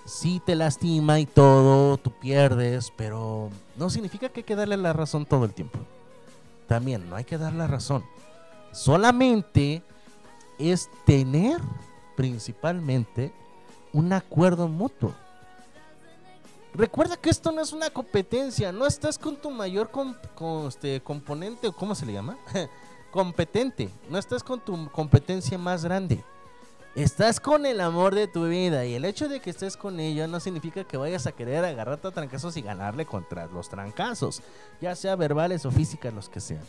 B: sí te lastima y todo, tú pierdes, pero no significa que hay que darle la razón todo el tiempo. También no hay que dar la razón. Solamente es tener principalmente un acuerdo mutuo. Recuerda que esto no es una competencia, no estás con tu mayor este, componente, o ¿cómo se le llama? Competente, no estás con tu competencia más grande. Estás con el amor de tu vida y el hecho de que estés con ella no significa que vayas a querer agarrarte a trancazos y ganarle contra los trancazos, ya sea verbales o físicas, los que sean.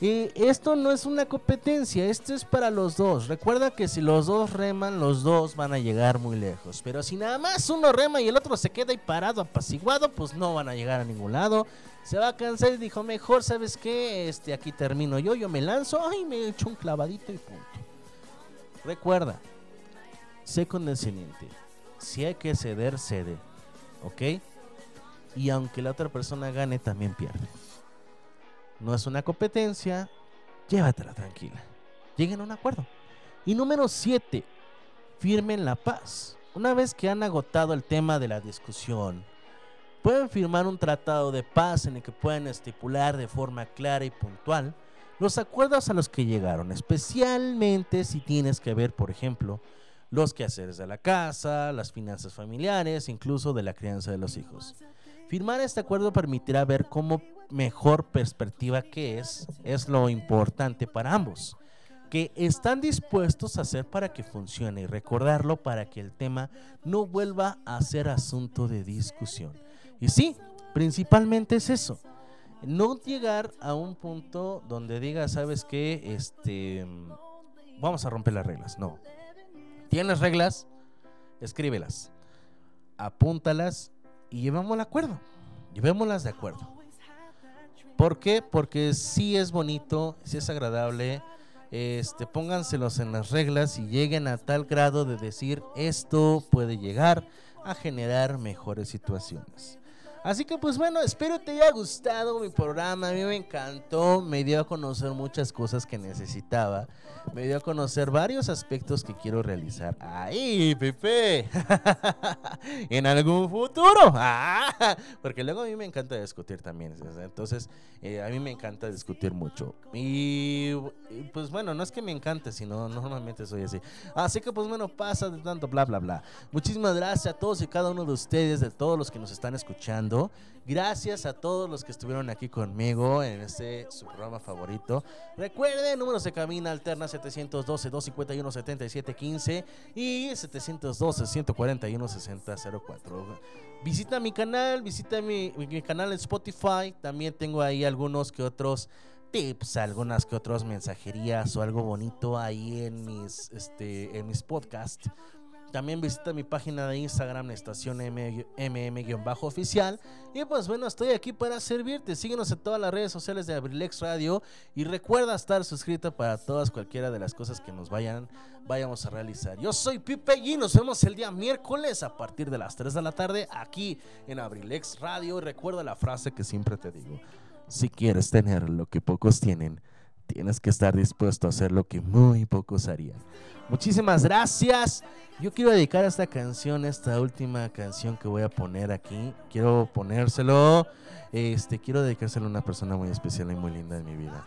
B: Y esto no es una competencia, esto es para los dos. Recuerda que si los dos reman, los dos van a llegar muy lejos. Pero si nada más uno rema y el otro se queda ahí parado, apaciguado, pues no van a llegar a ningún lado. Se va a cansar y dijo, mejor, ¿sabes qué? Este, aquí termino yo, yo me lanzo, ay, me echo un clavadito y punto. Recuerda, sé condescendiente. Si hay que ceder, cede. ¿Ok? Y aunque la otra persona gane, también pierde. No es una competencia, llévatela tranquila. Lleguen a un acuerdo. Y número 7, firmen la paz. Una vez que han agotado el tema de la discusión, pueden firmar un tratado de paz en el que puedan estipular de forma clara y puntual los acuerdos a los que llegaron, especialmente si tienes que ver, por ejemplo, los quehaceres de la casa, las finanzas familiares, incluso de la crianza de los hijos. Firmar este acuerdo permitirá ver cómo mejor perspectiva que es, es lo importante para ambos, que están dispuestos a hacer para que funcione y recordarlo para que el tema no vuelva a ser asunto de discusión. Y sí, principalmente es eso. No llegar a un punto donde diga, ¿sabes qué? Este, vamos a romper las reglas. No. Tienes reglas, escríbelas, apúntalas y llevamos el acuerdo. Llevémoslas de acuerdo. ¿Por qué? Porque sí es bonito, sí es agradable. Este, pónganselos en las reglas y lleguen a tal grado de decir esto puede llegar a generar mejores situaciones. Así que pues bueno, espero te haya gustado mi programa, a mí me encantó, me dio a conocer muchas cosas que necesitaba, me dio a conocer varios aspectos que quiero realizar. ¡Ay, Pepe! en algún futuro. Porque luego a mí me encanta discutir también, entonces eh, a mí me encanta discutir mucho. Y, pues bueno, no es que me encante, sino normalmente soy así. Así que pues bueno, pasa de tanto bla bla bla. Muchísimas gracias a todos y cada uno de ustedes, de todos los que nos están escuchando. Gracias a todos los que estuvieron aquí conmigo en este su programa favorito. Recuerden, números de cabina alterna 712-251-7715 y 712-141-6004. Visita mi canal, visita mi, mi canal en Spotify. También tengo ahí algunos que otros tips, algunas que otras mensajerías o algo bonito ahí en mis, este, en mis podcasts. También visita mi página de Instagram, estación mm-oficial. Y pues bueno, estoy aquí para servirte. Síguenos en todas las redes sociales de Abrilex Radio. Y recuerda estar suscrito para todas cualquiera de las cosas que nos vayan, vayamos a realizar. Yo soy Pipe y nos vemos el día miércoles a partir de las 3 de la tarde aquí en Abrilex Radio. Y recuerda la frase que siempre te digo. Si quieres tener lo que pocos tienen, tienes que estar dispuesto a hacer lo que muy pocos harían. Muchísimas gracias. Yo quiero dedicar esta canción, esta última canción que voy a poner aquí. Quiero ponérselo. Este, quiero dedicárselo a una persona muy especial y muy linda en mi vida.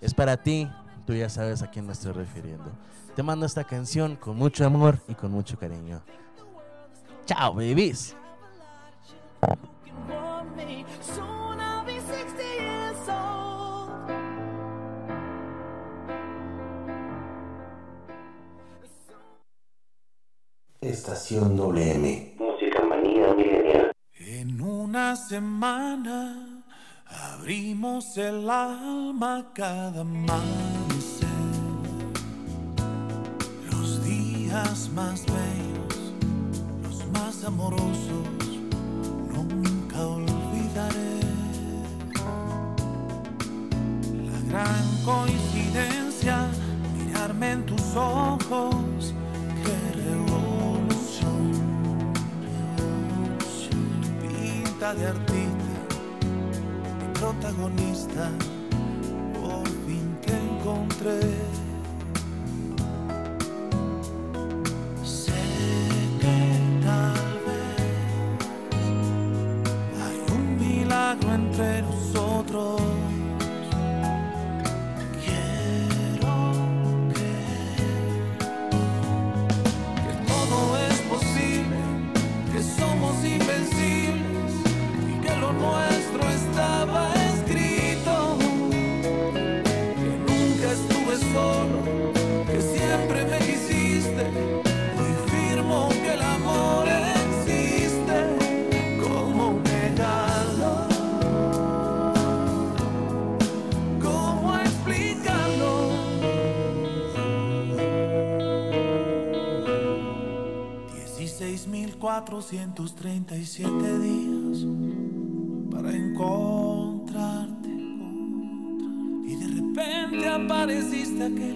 B: Es para ti. Tú ya sabes a quién me estoy refiriendo. Te mando esta canción con mucho amor y con mucho cariño. Chao, babies.
O: Estación WM. Música manía milenial.
H: En una semana abrimos el alma cada amanecer. Los días más bellos, los más amorosos, nunca olvidaré. La gran coincidencia, mirarme en tus ojos, de artista, mi protagonista, por fin te encontré. 16.437 días para encontrarte y de repente apareciste aquel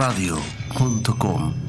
F: abrilexradio.com